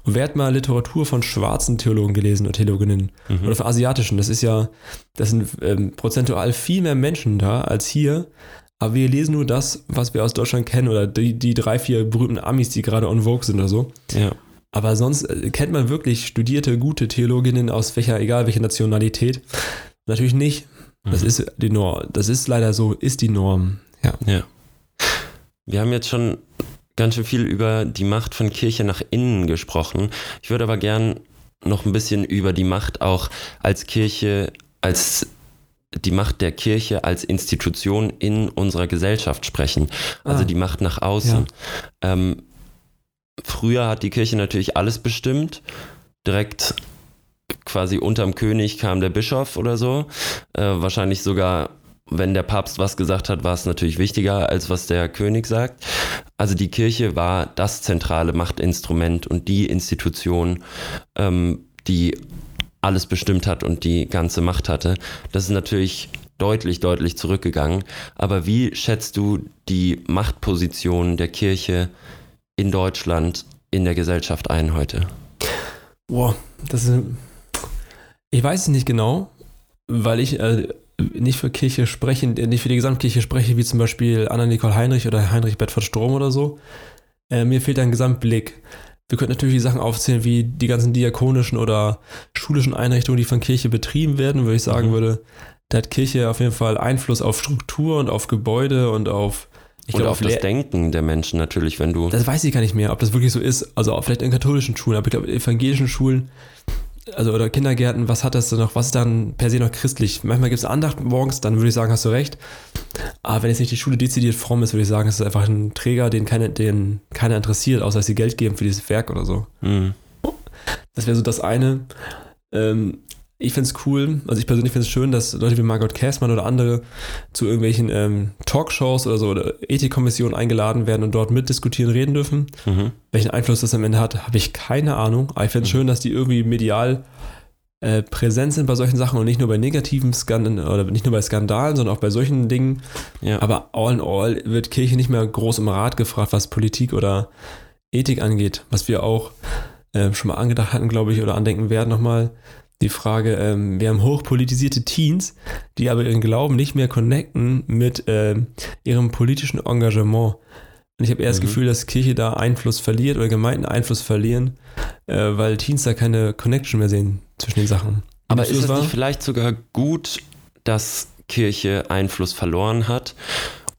Und wer hat mal Literatur von schwarzen Theologen gelesen oder Theologinnen? Mhm. Oder von asiatischen? Das ist ja, das sind ähm, prozentual viel mehr Menschen da als hier. Aber wir lesen nur das, was wir aus Deutschland kennen oder die, die drei, vier berühmten Amis, die gerade on Vogue sind oder so. Ja. Aber sonst äh, kennt man wirklich studierte, gute Theologinnen aus welcher, egal welche Nationalität. Natürlich nicht. Das mhm. ist die Norm. Das ist leider so, ist die Norm. Ja. ja. Wir haben jetzt schon ganz schön viel über die Macht von Kirche nach innen gesprochen. Ich würde aber gern noch ein bisschen über die Macht auch als Kirche, als die Macht der Kirche als Institution in unserer Gesellschaft sprechen. Also ah. die Macht nach außen. Ja. Ähm, früher hat die Kirche natürlich alles bestimmt, direkt quasi unterm König kam der Bischof oder so. Äh, wahrscheinlich sogar, wenn der Papst was gesagt hat, war es natürlich wichtiger, als was der König sagt. Also die Kirche war das zentrale Machtinstrument und die Institution, ähm, die alles bestimmt hat und die ganze Macht hatte. Das ist natürlich deutlich, deutlich zurückgegangen. Aber wie schätzt du die Machtposition der Kirche in Deutschland in der Gesellschaft ein heute? Boah, das ist. Ich weiß es nicht genau, weil ich äh, nicht für Kirche spreche, nicht für die Gesamtkirche spreche, wie zum Beispiel Anna-Nicole Heinrich oder Heinrich Bedford Strom oder so. Äh, mir fehlt ein Gesamtblick. Wir könnten natürlich die Sachen aufzählen, wie die ganzen diakonischen oder schulischen Einrichtungen, die von Kirche betrieben werden, wo ich sagen mhm. würde, da hat Kirche auf jeden Fall Einfluss auf Struktur und auf Gebäude und auf ich und glaub, auf, auf das Denken der Menschen natürlich, wenn du. Das weiß ich gar nicht mehr, ob das wirklich so ist. Also auch vielleicht in katholischen Schulen, aber ich glaube, in evangelischen Schulen, also oder Kindergärten, was hat das denn noch, was ist dann per se noch christlich? Manchmal gibt es Andacht morgens, dann würde ich sagen, hast du recht. Aber wenn jetzt nicht die Schule dezidiert fromm ist, würde ich sagen, es ist einfach ein Träger, den, keine, den keiner interessiert, außer dass sie Geld geben für dieses Werk oder so. Mhm. Das wäre so das eine. Ähm, ich finde es cool, also ich persönlich finde es schön, dass Leute wie Margot Käßmann oder andere zu irgendwelchen ähm, Talkshows oder so oder Ethikkommissionen eingeladen werden und dort mitdiskutieren, reden dürfen. Mhm. Welchen Einfluss das am Ende hat, habe ich keine Ahnung. Aber ich finde es mhm. schön, dass die irgendwie medial äh, präsent sind bei solchen Sachen und nicht nur bei negativen Skandalen oder nicht nur bei Skandalen, sondern auch bei solchen Dingen. Ja. Aber all in all wird Kirche nicht mehr groß um Rat gefragt, was Politik oder Ethik angeht, was wir auch äh, schon mal angedacht hatten, glaube ich, oder andenken werden nochmal die Frage, ähm, wir haben hochpolitisierte Teens, die aber ihren Glauben nicht mehr connecten mit äh, ihrem politischen Engagement. Und ich habe eher mhm. das Gefühl, dass Kirche da Einfluss verliert oder Gemeinden Einfluss verlieren, äh, weil Teens da keine Connection mehr sehen zwischen den Sachen. Aber ist es nicht vielleicht sogar gut, dass Kirche Einfluss verloren hat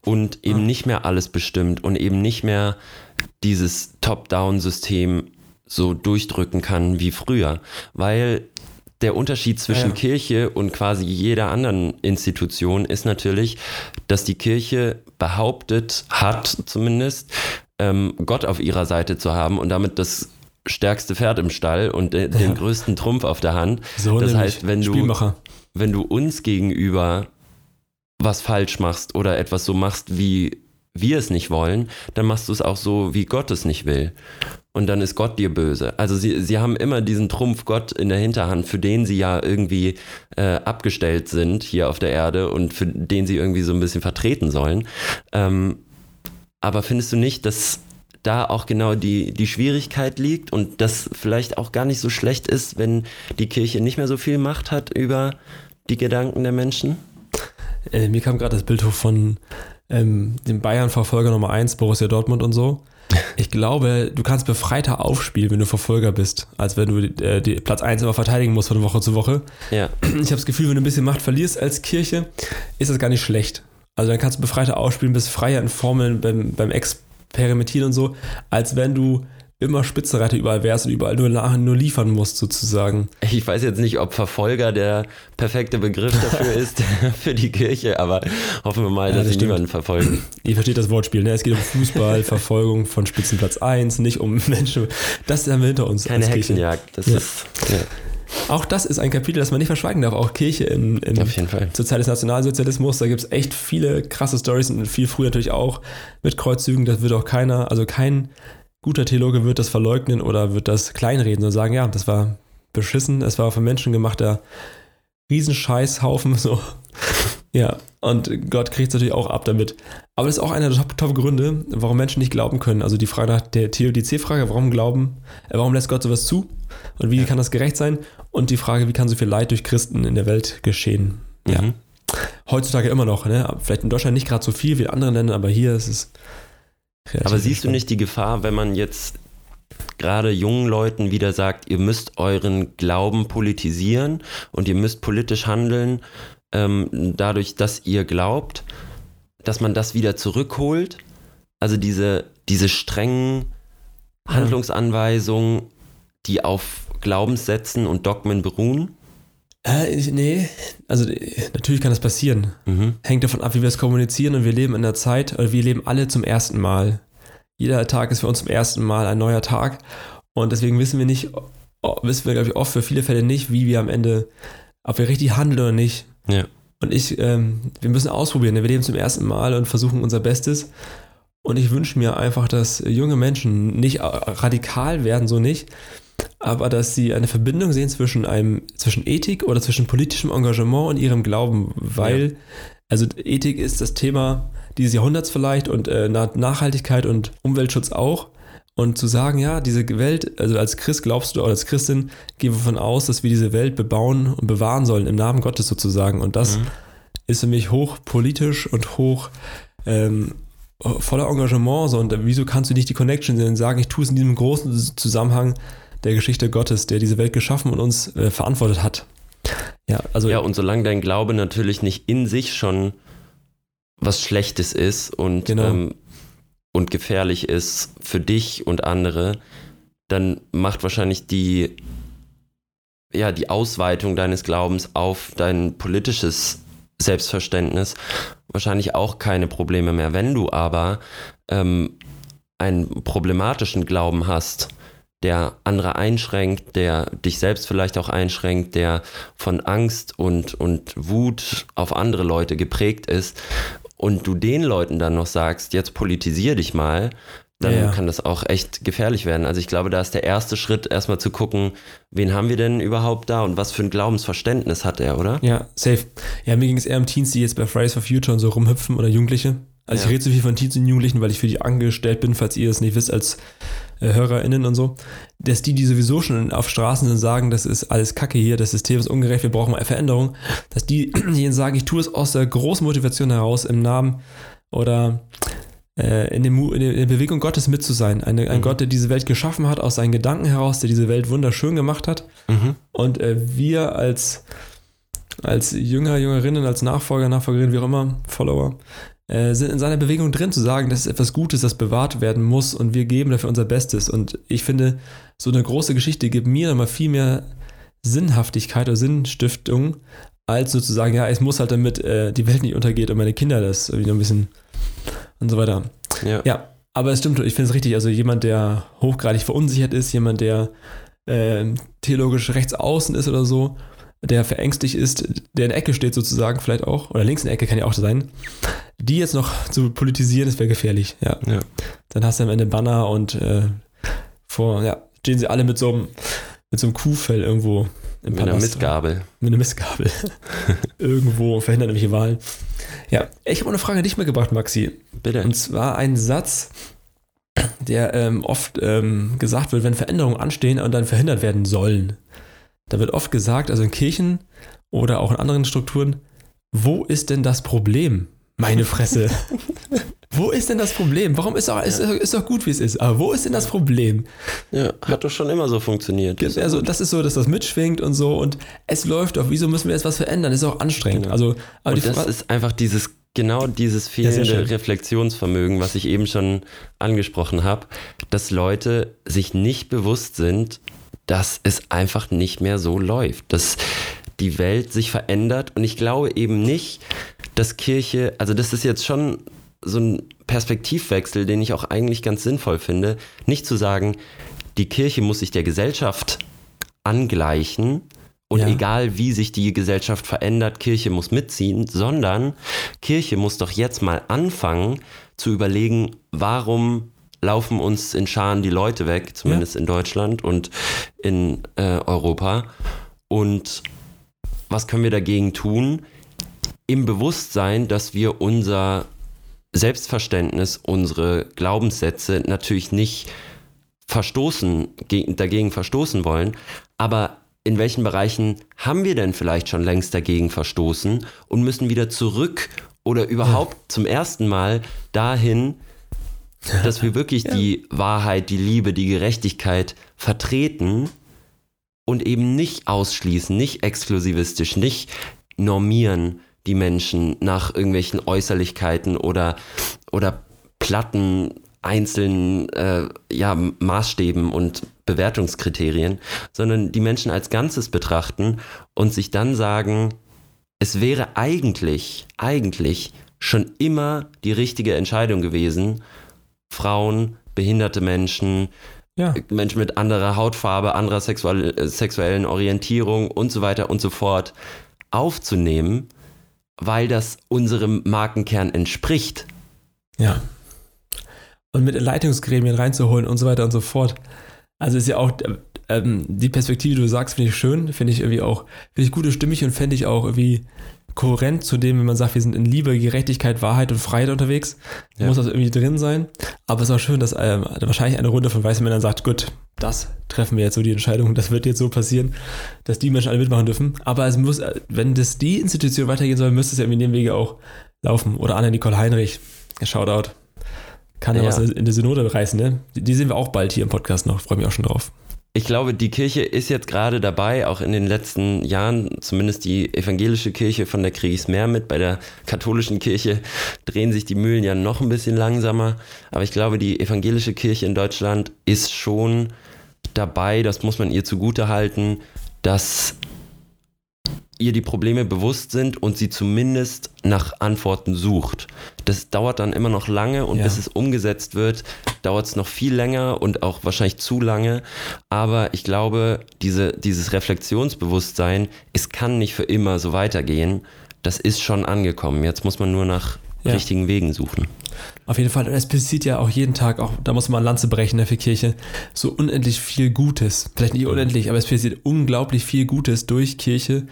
und eben ah. nicht mehr alles bestimmt und eben nicht mehr dieses Top-Down-System so durchdrücken kann wie früher? Weil der Unterschied zwischen ja. Kirche und quasi jeder anderen Institution ist natürlich, dass die Kirche behauptet hat, zumindest, ähm, Gott auf ihrer Seite zu haben und damit das stärkste Pferd im Stall und de den größten Trumpf auf der Hand. So das heißt, wenn du, wenn du uns gegenüber was falsch machst oder etwas so machst, wie wir es nicht wollen, dann machst du es auch so, wie Gott es nicht will und dann ist Gott dir böse. Also sie, sie haben immer diesen Trumpf Gott in der Hinterhand, für den sie ja irgendwie äh, abgestellt sind hier auf der Erde und für den sie irgendwie so ein bisschen vertreten sollen. Ähm, aber findest du nicht, dass da auch genau die, die Schwierigkeit liegt und das vielleicht auch gar nicht so schlecht ist, wenn die Kirche nicht mehr so viel Macht hat über die Gedanken der Menschen? Äh, mir kam gerade das Bild hoch von ähm, dem Bayern-Verfolger Nummer 1, Borussia Dortmund und so. Ich glaube, du kannst befreiter aufspielen, wenn du Verfolger bist, als wenn du äh, die Platz 1 immer verteidigen musst von Woche zu Woche. Ja. Ich habe das Gefühl, wenn du ein bisschen Macht verlierst als Kirche, ist das gar nicht schlecht. Also dann kannst du befreiter aufspielen, bist freier in Formeln beim, beim Experimentieren und so, als wenn du immer Spitzenreiter überall wärst und überall nur, nur liefern musst, sozusagen. Ich weiß jetzt nicht, ob Verfolger der perfekte Begriff dafür ist, für die Kirche, aber hoffen wir mal, ja, dass das sie niemanden verfolgen. Ihr versteht das Wortspiel, ne? Es geht um Fußball, Verfolgung von Spitzenplatz 1, nicht um Menschen. Das haben wir hinter uns. Keine Hexenjagd, das ja. ist. Ja. Auch das ist ein Kapitel, das man nicht verschweigen darf. Auch Kirche in, in Auf jeden Fall. zur Zeit des Nationalsozialismus, da gibt es echt viele krasse Stories und viel früher natürlich auch mit Kreuzzügen. Das wird auch keiner, also kein guter Theologe wird das verleugnen oder wird das kleinreden und sagen, ja, das war beschissen, es war von Menschen gemachter Riesenscheißhaufen, so. Ja, und Gott kriegt es natürlich auch ab damit. Aber das ist auch einer der top, top Gründe, warum Menschen nicht glauben können. Also die Frage nach der Theodizee-Frage, warum glauben, äh, warum lässt Gott sowas zu? Und wie ja. kann das gerecht sein? Und die Frage, wie kann so viel Leid durch Christen in der Welt geschehen? Ja. Mhm. Heutzutage immer noch, ne? Vielleicht in Deutschland nicht gerade so viel wie in anderen Ländern, aber hier ist es aber siehst du nicht die Gefahr, wenn man jetzt gerade jungen Leuten wieder sagt, ihr müsst euren Glauben politisieren und ihr müsst politisch handeln, ähm, dadurch, dass ihr glaubt, dass man das wieder zurückholt? Also diese, diese strengen Handlungsanweisungen, die auf Glaubenssätzen und Dogmen beruhen? Äh, nee, also natürlich kann das passieren. Mhm. Hängt davon ab, wie wir es kommunizieren und wir leben in der Zeit, oder wir leben alle zum ersten Mal. Jeder Tag ist für uns zum ersten Mal ein neuer Tag und deswegen wissen wir nicht, wissen wir, glaube ich, oft für viele Fälle nicht, wie wir am Ende, ob wir richtig handeln oder nicht. Ja. Und ich, ähm, wir müssen ausprobieren. Wir leben zum ersten Mal und versuchen unser Bestes. Und ich wünsche mir einfach, dass junge Menschen nicht radikal werden, so nicht, aber dass sie eine Verbindung sehen zwischen einem, zwischen Ethik oder zwischen politischem Engagement und ihrem Glauben, weil, ja. also Ethik ist das Thema dieses Jahrhunderts vielleicht und äh, Nachhaltigkeit und Umweltschutz auch. Und zu sagen, ja, diese Welt, also als Christ glaubst du oder als Christin, gehen wir davon aus, dass wir diese Welt bebauen und bewahren sollen im Namen Gottes sozusagen. Und das mhm. ist für mich hochpolitisch und hoch ähm, voller Engagement. So, und wieso kannst du nicht die Connection sehen und sagen, ich tue es in diesem großen Zusammenhang der Geschichte Gottes, der diese Welt geschaffen und uns äh, verantwortet hat. Ja, also. Ja, und solange dein Glaube natürlich nicht in sich schon was Schlechtes ist und, genau. ähm, und gefährlich ist für dich und andere, dann macht wahrscheinlich die, ja, die Ausweitung deines Glaubens auf dein politisches Selbstverständnis wahrscheinlich auch keine Probleme mehr. Wenn du aber ähm, einen problematischen Glauben hast, der andere einschränkt, der dich selbst vielleicht auch einschränkt, der von Angst und, und Wut auf andere Leute geprägt ist und du den Leuten dann noch sagst, jetzt politisier dich mal, dann ja, kann das auch echt gefährlich werden. Also ich glaube, da ist der erste Schritt, erstmal zu gucken, wen haben wir denn überhaupt da und was für ein Glaubensverständnis hat er, oder? Ja, safe. Ja, mir ging es eher um Teens, die jetzt bei Fridays for Future und so rumhüpfen oder Jugendliche. Also ja. ich rede so viel von Teens und Jugendlichen, weil ich für die angestellt bin, falls ihr es nicht wisst, als äh, HörerInnen und so, dass die, die sowieso schon auf Straßen sind, sagen, das ist alles Kacke hier, das System ist ungerecht, wir brauchen eine Veränderung, dass die, die sagen, ich tue es aus der großen Motivation heraus, im Namen oder äh, in, dem, in, der Bewegung Gottes mit zu sein. Eine, ein mhm. Gott, der diese Welt geschaffen hat, aus seinen Gedanken heraus, der diese Welt wunderschön gemacht hat. Mhm. Und äh, wir als, als Jünger, Jüngerinnen, als Nachfolger, Nachfolgerin, wie auch immer, Follower, äh, sind in seiner Bewegung drin, zu sagen, das ist etwas Gutes, das bewahrt werden muss und wir geben dafür unser Bestes. Und ich finde, so eine große Geschichte gibt mir nochmal viel mehr Sinnhaftigkeit oder Sinnstiftung, als sozusagen, ja, es muss halt damit äh, die Welt nicht untergeht und meine Kinder das irgendwie noch ein bisschen und so weiter. Ja. ja aber es stimmt, ich finde es richtig. Also jemand, der hochgradig verunsichert ist, jemand, der äh, theologisch rechts außen ist oder so, der verängstigt ist, der in der Ecke steht sozusagen, vielleicht auch, oder links in der Ecke kann ja auch sein, die jetzt noch zu politisieren, das wäre gefährlich, ja. ja. Dann hast du am Ende Banner und äh, vor, ja, stehen sie alle mit so einem, mit so einem Kuhfell irgendwo im Mit einer Mistgabel. Mit einer Mistgabel. irgendwo verhindert nämlich Wahlen. Ja, ich habe eine Frage an dich mitgebracht, Maxi. Bitte. Und zwar ein Satz, der ähm, oft ähm, gesagt wird, wenn Veränderungen anstehen und dann verhindert werden sollen. Da wird oft gesagt, also in Kirchen oder auch in anderen Strukturen, wo ist denn das Problem? Meine Fresse. wo ist denn das Problem? Warum ist doch, ja. ist, ist doch gut, wie es ist. Aber wo ist denn das Problem? Ja, hat doch schon immer so funktioniert. Das also, das ist so, dass das mitschwingt und so und es läuft doch. Wieso müssen wir jetzt was verändern? Das ist auch anstrengend. Genau. Also, aber und das Fra ist einfach dieses genau dieses fehlende ja, Reflexionsvermögen, was ich eben schon angesprochen habe, dass Leute sich nicht bewusst sind, dass es einfach nicht mehr so läuft, dass die Welt sich verändert und ich glaube eben nicht, dass Kirche, also das ist jetzt schon so ein Perspektivwechsel, den ich auch eigentlich ganz sinnvoll finde, nicht zu sagen, die Kirche muss sich der Gesellschaft angleichen und ja. egal wie sich die Gesellschaft verändert, Kirche muss mitziehen, sondern Kirche muss doch jetzt mal anfangen zu überlegen, warum laufen uns in Scharen die Leute weg, zumindest ja. in Deutschland und in äh, Europa. Und was können wir dagegen tun? Im Bewusstsein, dass wir unser Selbstverständnis, unsere Glaubenssätze natürlich nicht verstoßen, dagegen verstoßen wollen, aber in welchen Bereichen haben wir denn vielleicht schon längst dagegen verstoßen und müssen wieder zurück oder überhaupt ja. zum ersten Mal dahin, dass wir wirklich ja. die Wahrheit, die Liebe, die Gerechtigkeit vertreten und eben nicht ausschließen, nicht exklusivistisch, nicht normieren die Menschen nach irgendwelchen Äußerlichkeiten oder, oder platten einzelnen äh, ja, Maßstäben und Bewertungskriterien, sondern die Menschen als Ganzes betrachten und sich dann sagen, es wäre eigentlich, eigentlich schon immer die richtige Entscheidung gewesen, Frauen, behinderte Menschen, Ja. Menschen mit anderer Hautfarbe, anderer sexuell, äh, sexuellen Orientierung und so weiter und so fort aufzunehmen, weil das unserem Markenkern entspricht. Ja. Und mit Leitungsgremien reinzuholen und so weiter und so fort. Also ist ja auch äh, ähm, die Perspektive, die du sagst, finde ich schön, finde ich irgendwie auch, finde ich gut und stimmig und fände ich auch irgendwie kohärent zu dem, wenn man sagt, wir sind in Liebe, Gerechtigkeit, Wahrheit und Freiheit unterwegs, Ja. muss das irgendwie drin sein. Aber es ist auch schön, dass ähm, wahrscheinlich eine Runde von weißen Männern sagt, gut, das treffen wir jetzt so die Entscheidung, das wird jetzt so passieren, dass die Menschen alle mitmachen dürfen. Aber es muss, äh, wenn das die Institution weitergehen soll, müsste es ja in dem Wege auch laufen. Oder Anna-Nicole Heinrich, Shoutout. Kann ja, Ja. was in der Synode reißen, ne? Die, die sehen wir auch bald hier im Podcast noch, freue mich auch schon drauf. Ich glaube, die Kirche ist jetzt gerade dabei, auch in den letzten Jahren, zumindest die evangelische Kirche, von der kriege ich es mehr mit. Bei der katholischen Kirche drehen sich die Mühlen ja noch ein bisschen langsamer. Aber ich glaube, die evangelische Kirche in Deutschland ist schon dabei, das muss man ihr zugute halten, dass ihr die Probleme bewusst sind und sie zumindest nach Antworten sucht. Das dauert dann immer noch lange und Ja. bis es umgesetzt wird, dauert es noch viel länger und auch wahrscheinlich zu lange. Aber ich glaube, diese, dieses Reflexionsbewusstsein, es kann nicht für immer so weitergehen. Das ist schon angekommen. Jetzt muss man nur nach Ja. richtigen Wegen suchen. Auf jeden Fall. Und es passiert ja auch jeden Tag, auch da muss man Lanze brechen ne, für Kirche, so unendlich viel Gutes. Vielleicht nicht unendlich, aber es passiert unglaublich viel Gutes durch Kirche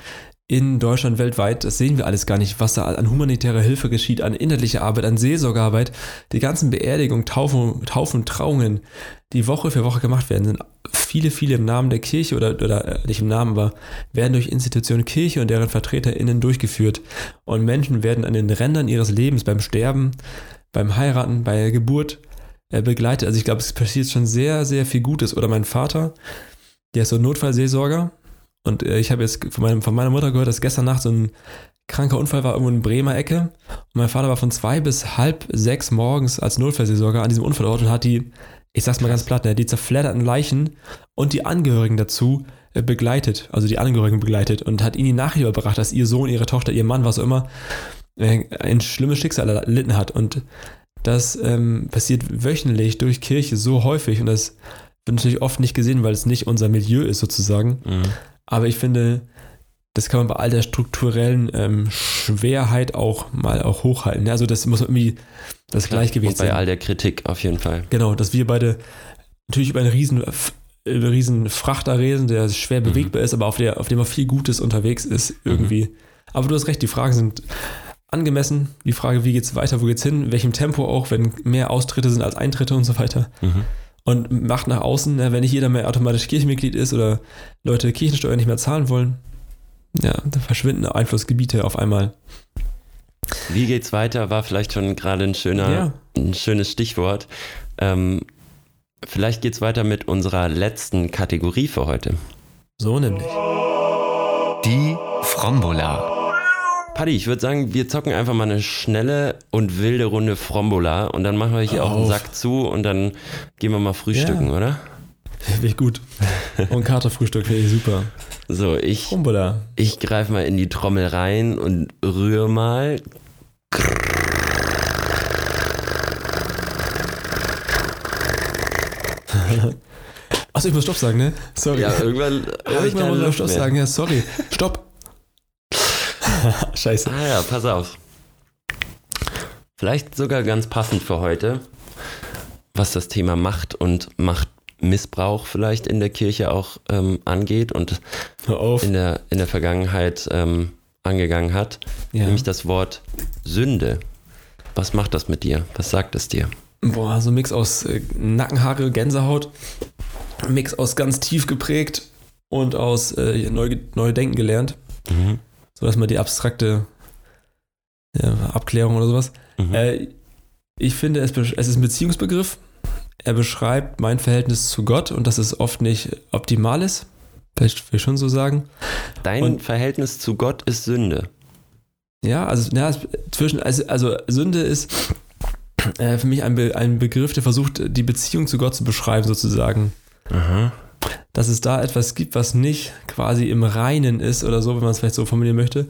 in Deutschland, weltweit. Das sehen wir alles gar nicht, was da an humanitärer Hilfe geschieht, an inhaltlicher Arbeit, an Seelsorgearbeit. Die ganzen Beerdigungen, Taufen, Taufen, Trauungen, die Woche für Woche gemacht werden, sind viele, viele im Namen der Kirche oder, oder äh, nicht im Namen, aber werden durch Institutionen Kirche und deren VertreterInnen durchgeführt. Und Menschen werden an den Rändern ihres Lebens beim Sterben, beim Heiraten, bei der Geburt äh, begleitet. Also ich glaube, es passiert schon sehr, sehr viel Gutes. Oder mein Vater, der ist so ein Notfallseelsorger. Und äh, ich habe jetzt von, meinem, von meiner Mutter gehört, dass gestern Nacht so ein kranker Unfall war irgendwo in Bremer Ecke. Und mein Vater war von zwei bis halb sechs morgens als Notfallseelsorger an diesem Unfallort und hat die, ich sag's mal ganz platt, ne, die zerfledderten Leichen und die Angehörigen dazu äh, begleitet, also die Angehörigen begleitet und hat ihnen die Nachricht überbracht, dass ihr Sohn, ihre Tochter, ihr Mann, was auch immer, äh, ein schlimmes Schicksal erlitten hat. Und das ähm, passiert wöchentlich durch Kirche so häufig und das wird natürlich oft nicht gesehen, weil es nicht unser Milieu ist sozusagen. Aber ich finde, das kann man bei all der strukturellen ähm, Schwerheit auch mal auch hochhalten. ne? Also das muss irgendwie das Gleichgewicht Und bei sein. all der Kritik auf jeden Fall. Genau, dass wir beide natürlich über einen riesen, einen riesen Frachter reden, der schwer bewegbar ist, aber auf, der, auf dem auch viel Gutes unterwegs ist irgendwie. Aber du hast recht, die Fragen sind angemessen. Die Frage, wie geht's weiter, wo geht's hin, in welchem Tempo auch, wenn mehr Austritte sind als Eintritte und so weiter. Mhm. Und macht nach außen, ne, wenn nicht jeder mehr automatisch Kirchenmitglied ist oder Leute Kirchensteuer nicht mehr zahlen wollen, ja, dann verschwinden Einflussgebiete auf einmal. Wie geht's weiter, war vielleicht schon gerade ein schöner, Ja. ein schönes Stichwort. Ähm, vielleicht geht's weiter mit unserer letzten Kategorie für heute. So nämlich. Die Frombola. Paddy, ich würde sagen, wir zocken einfach mal eine schnelle und wilde Runde Frombola und dann machen wir hier auch einen. Sack zu und dann gehen wir mal frühstücken, Ja. oder? Finde ich gut. Und Katerfrühstück finde ich super. So, ich, ich greife mal in die Trommel rein und rühre mal. Achso, ich muss Stopp sagen, ne? Sorry. Ja, irgendwann habe ich Irgendwann keine muss ich Luft Stopp mehr. sagen, ja, sorry. Stopp. Scheiße. Ah ja, pass auf. Vielleicht sogar ganz passend für heute, was das Thema Macht und Machtmissbrauch vielleicht in der Kirche auch ähm, angeht und in der, in der Vergangenheit ähm, angegangen hat, Ja. nämlich das Wort Sünde. Was macht das mit dir? Was sagt es dir? Boah, so ein Mix aus äh, Nackenhaare, Gänsehaut, Mix aus ganz tief geprägt und aus äh, neu, neu denken gelernt, Mhm. So dass man die abstrakte ja, Abklärung oder sowas. Mhm. Äh, ich finde, es, es ist ein Beziehungsbegriff. Er beschreibt mein Verhältnis zu Gott und dass es oft nicht optimal ist. Vielleicht will ich schon so sagen. Dein und- Verhältnis zu Gott ist Sünde. Ja, also, ja, zwischen, also, also Sünde ist äh, für mich ein, Be ein Begriff, der versucht, die Beziehung zu Gott zu beschreiben, sozusagen. Aha. Dass es da etwas gibt, was nicht quasi im Reinen ist oder so, wenn man es vielleicht so formulieren möchte.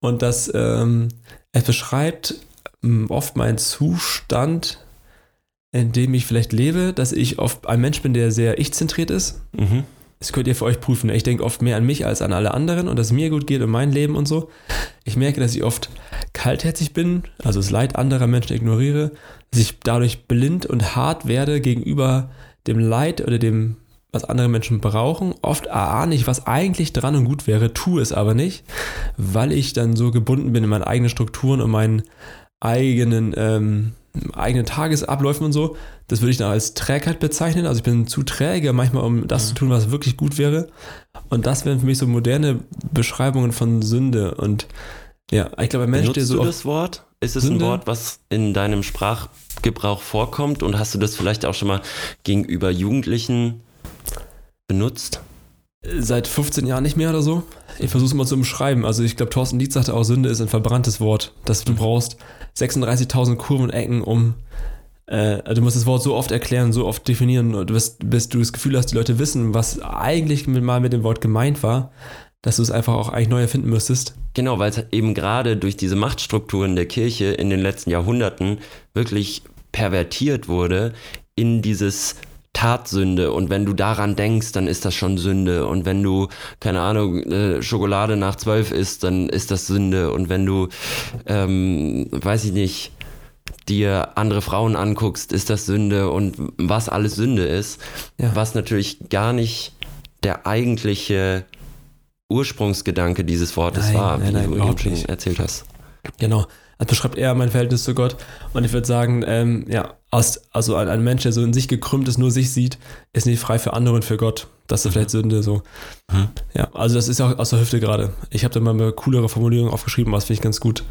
Und dass ähm, es beschreibt ähm, oft meinen Zustand, in dem ich vielleicht lebe, dass ich oft ein Mensch bin, der sehr ich-zentriert ist. Mhm. Das könnt ihr für euch prüfen. Ich denke oft mehr an mich als an alle anderen und dass es mir gut geht und mein Leben und so. Ich merke, dass ich oft kaltherzig bin, also das Leid anderer Menschen ignoriere, dass ich dadurch blind und hart werde gegenüber dem Leid oder dem, was andere Menschen brauchen. Oft ahne ich, was eigentlich dran und gut wäre, tue es aber nicht, weil ich dann so gebunden bin in meine eigenen Strukturen und meinen eigenen, ähm, eigenen Tagesabläufen und so. Das würde ich dann als Trägheit bezeichnen. Also ich bin zu träge manchmal, um das zu tun, was wirklich gut wäre. Und das wären für mich so moderne Beschreibungen von Sünde. Und ja, ich glaube, ein Mensch, Benutzt der so du das Wort? Ist es Sünde? ein Wort, was in deinem Sprachgebrauch vorkommt? Und hast du das vielleicht auch schon mal gegenüber Jugendlichen benutzt? seit 15 Jahren nicht mehr oder so. Ich versuche es mal zu umschreiben. Also ich glaube, Thorsten Dietz sagte auch, Sünde ist ein verbranntes Wort. Dass du brauchst 36.000 Kurven und Ecken, um äh, du musst das Wort so oft erklären, so oft definieren, bis, bis du das Gefühl hast, die Leute wissen, was eigentlich mit, mal mit dem Wort gemeint war, dass du es einfach auch eigentlich neu erfinden müsstest. Genau, weil es eben gerade durch diese Machtstrukturen der Kirche in den letzten Jahrhunderten wirklich pervertiert wurde in dieses Tatsünde und wenn du daran denkst, dann ist das schon Sünde und wenn du, keine Ahnung, äh, Schokolade nach zwölf isst, dann ist das Sünde und wenn du, ähm, weiß ich nicht, dir andere Frauen anguckst, ist das Sünde und was alles Sünde ist, Ja. was natürlich gar nicht der eigentliche Ursprungsgedanke dieses Wortes Nein, war, nein, wie nein, du eben überhaupt schon erzählt hast. Genau. Das beschreibt eher mein Verhältnis zu Gott. Und ich würde sagen, ähm, ja, aus, also ein, ein Mensch, der so in sich gekrümmt ist, nur sich sieht, ist nicht frei für andere und für Gott. Das ist vielleicht Sünde so. Mhm. Ja, also das ist auch aus der Hüfte gerade. Ich habe da mal eine coolere Formulierung aufgeschrieben, was finde ich ganz gut.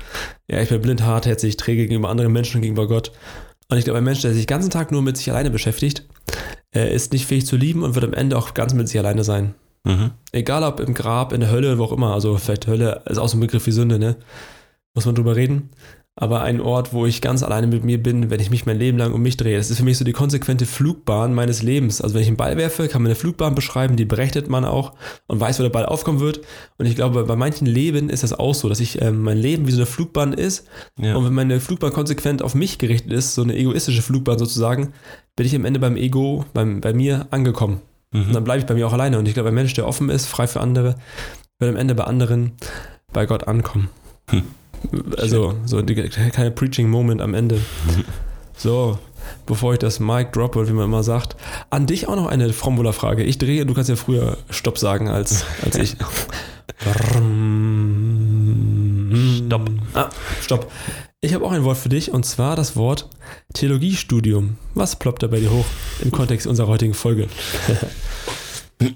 Ja, ich bin blind, hartherzig, träge gegenüber anderen Menschen und gegenüber Gott. Und ich glaube, ein Mensch, der sich den ganzen Tag nur mit sich alleine beschäftigt, äh, ist nicht fähig zu lieben und wird am Ende auch ganz mit sich alleine sein. Mhm. Egal ob im Grab, in der Hölle, wo auch immer. Also vielleicht Hölle ist auch so ein Begriff wie Sünde, ne? Muss man drüber reden. Aber ein Ort, wo ich ganz alleine mit mir bin, wenn ich mich mein Leben lang um mich drehe. Das ist für mich so die konsequente Flugbahn meines Lebens. Also wenn ich einen Ball werfe, kann man eine Flugbahn beschreiben, die berechnet man auch und weiß, wo der Ball aufkommen wird. Und ich glaube, bei manchen Leben ist das auch so, dass ich ähm, mein Leben wie so eine Flugbahn ist. Ja. Und wenn meine Flugbahn konsequent auf mich gerichtet ist, so eine egoistische Flugbahn sozusagen, bin ich am Ende beim Ego, beim, bei mir angekommen. Und dann bleibe ich bei mir auch alleine. Und ich glaube, ein Mensch, der offen ist, frei für andere, wird am Ende bei anderen bei Gott ankommen. Hm. Also, so keine Preaching-Moment am Ende. So, bevor ich das Mic droppe, wie man immer sagt, an dich auch noch eine Frombola-Frage. Ich drehe, du kannst ja früher Stopp sagen als, als ich. Stopp. Ah, stopp. Ich habe auch ein Wort für dich und zwar das Wort Theologiestudium. Was ploppt da bei dir hoch im Kontext unserer heutigen Folge?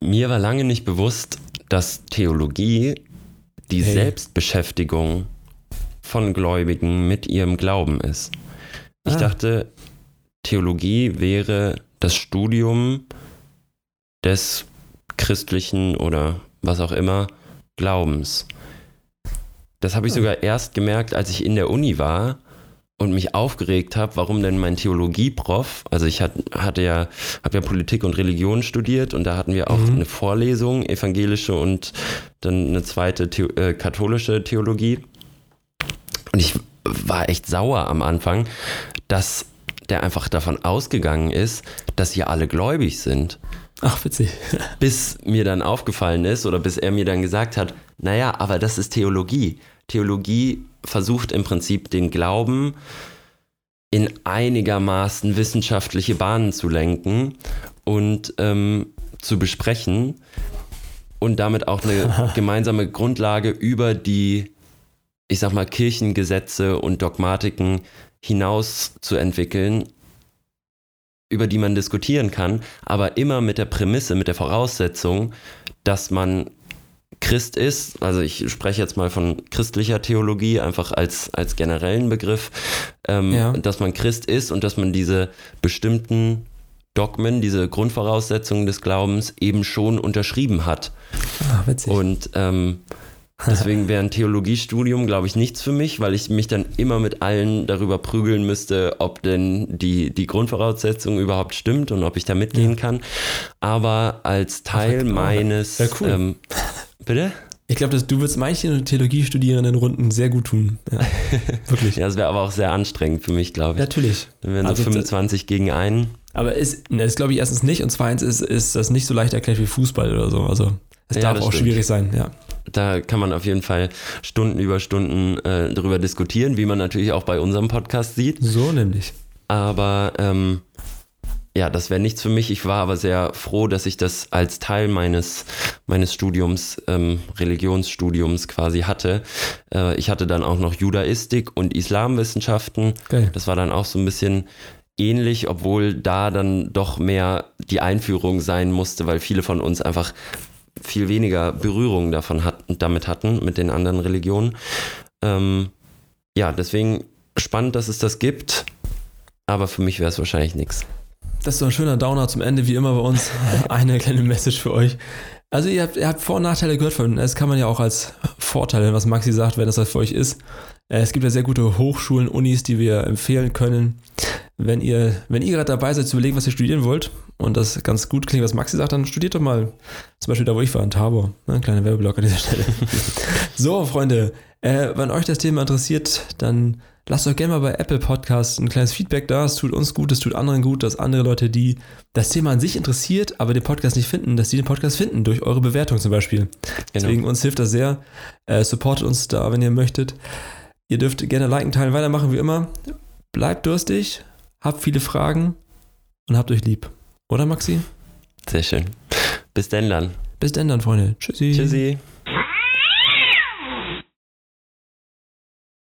Mir war lange nicht bewusst, dass Theologie die Hey. Selbstbeschäftigung von Gläubigen mit ihrem Glauben ist. Ich Ah. dachte, Theologie wäre das Studium des christlichen oder was auch immer Glaubens. Das habe ich Ah. sogar erst gemerkt, als ich in der Uni war und mich aufgeregt habe, warum denn mein Theologieprof, also ich hat, hatte ja, habe ja Politik und Religion studiert und da hatten wir auch Mhm. eine Vorlesung, evangelische und dann eine zweite The äh, katholische Theologie. Und ich war echt sauer am Anfang, dass der einfach davon ausgegangen ist, dass wir alle gläubig sind. Ach, witzig. Bis mir dann aufgefallen ist oder bis er mir dann gesagt hat, naja, aber das ist Theologie. Theologie versucht im Prinzip den Glauben in einigermaßen wissenschaftliche Bahnen zu lenken und ähm, zu besprechen und damit auch eine gemeinsame Grundlage über die, ich sag mal, Kirchengesetze und Dogmatiken hinaus zu entwickeln, über die man diskutieren kann, aber immer mit der Prämisse, mit der Voraussetzung, dass man Christ ist, also ich spreche jetzt mal von christlicher Theologie, einfach als, als generellen Begriff, ähm, Ja. dass man Christ ist und dass man diese bestimmten Dogmen, diese Grundvoraussetzungen des Glaubens eben schon unterschrieben hat. Ah, witzig. Und ähm, deswegen wäre ein Theologiestudium, glaube ich, nichts für mich, weil ich mich dann immer mit allen darüber prügeln müsste, ob denn die, die Grundvoraussetzung überhaupt stimmt und ob ich da mitgehen kann. Aber als Teil Ach, meines. ja, cool. ähm, bitte? Ich glaube, du würdest manchen Theologiestudierenden Runden sehr gut tun. Ja, wirklich. ja, das wäre aber auch sehr anstrengend für mich, glaube ich. Natürlich. Dann wären so also, 25 gegen einen. Aber ist, ne, das glaube ich erstens nicht und zweitens ist, ist das nicht so leicht erklärt wie Fußball oder so. Also es ja, darf auch stimmt. schwierig sein, ja. Da kann man auf jeden Fall Stunden über Stunden äh, darüber diskutieren, wie man natürlich auch bei unserem Podcast sieht. So nämlich. Aber ähm, ja, das wäre nichts für mich. Ich war aber sehr froh, dass ich das als Teil meines, meines Studiums, ähm, Religionsstudiums quasi hatte. Äh, ich hatte dann auch noch Judaistik und Islamwissenschaften. Geil. Das war dann auch so ein bisschen ähnlich, obwohl da dann doch mehr die Einführung sein musste, weil viele von uns einfach viel weniger Berührung davon hat, damit hatten, mit den anderen Religionen. Ähm, ja, deswegen spannend, dass es das gibt, aber für mich wäre es wahrscheinlich nichts. Das ist so ein schöner Downer zum Ende, wie immer bei uns. Eine kleine Message für euch. Also ihr habt, ihr habt Vor- und Nachteile gehört von, das kann man ja auch als Vorteil, was Maxi sagt, wenn das was für euch ist. Äh, es gibt ja sehr gute Hochschulen, Unis, die wir empfehlen können. Wenn ihr, wenn ihr gerade dabei seid zu überlegen, was ihr studieren wollt und das ganz gut klingt, was Maxi sagt, dann studiert doch mal zum Beispiel da, wo ich war, in Tabor. Ne, kleiner Werbeblock an dieser Stelle. so, Freunde, äh, wenn euch das Thema interessiert, dann lasst doch gerne mal bei Apple Podcasts ein kleines Feedback da. Es tut uns gut, es tut anderen gut, dass andere Leute, die das Thema an sich interessiert, aber den Podcast nicht finden, dass sie den Podcast finden, durch eure Bewertung zum Beispiel. Genau. Deswegen uns hilft das sehr. Äh, supportet uns da, wenn ihr möchtet. Ihr dürft gerne liken, teilen, weitermachen wie immer. Bleibt durstig, habt viele Fragen und habt euch lieb. Oder Maxi? Sehr schön. Bis denn dann. Bis denn dann, Freunde. Tschüssi. Tschüssi.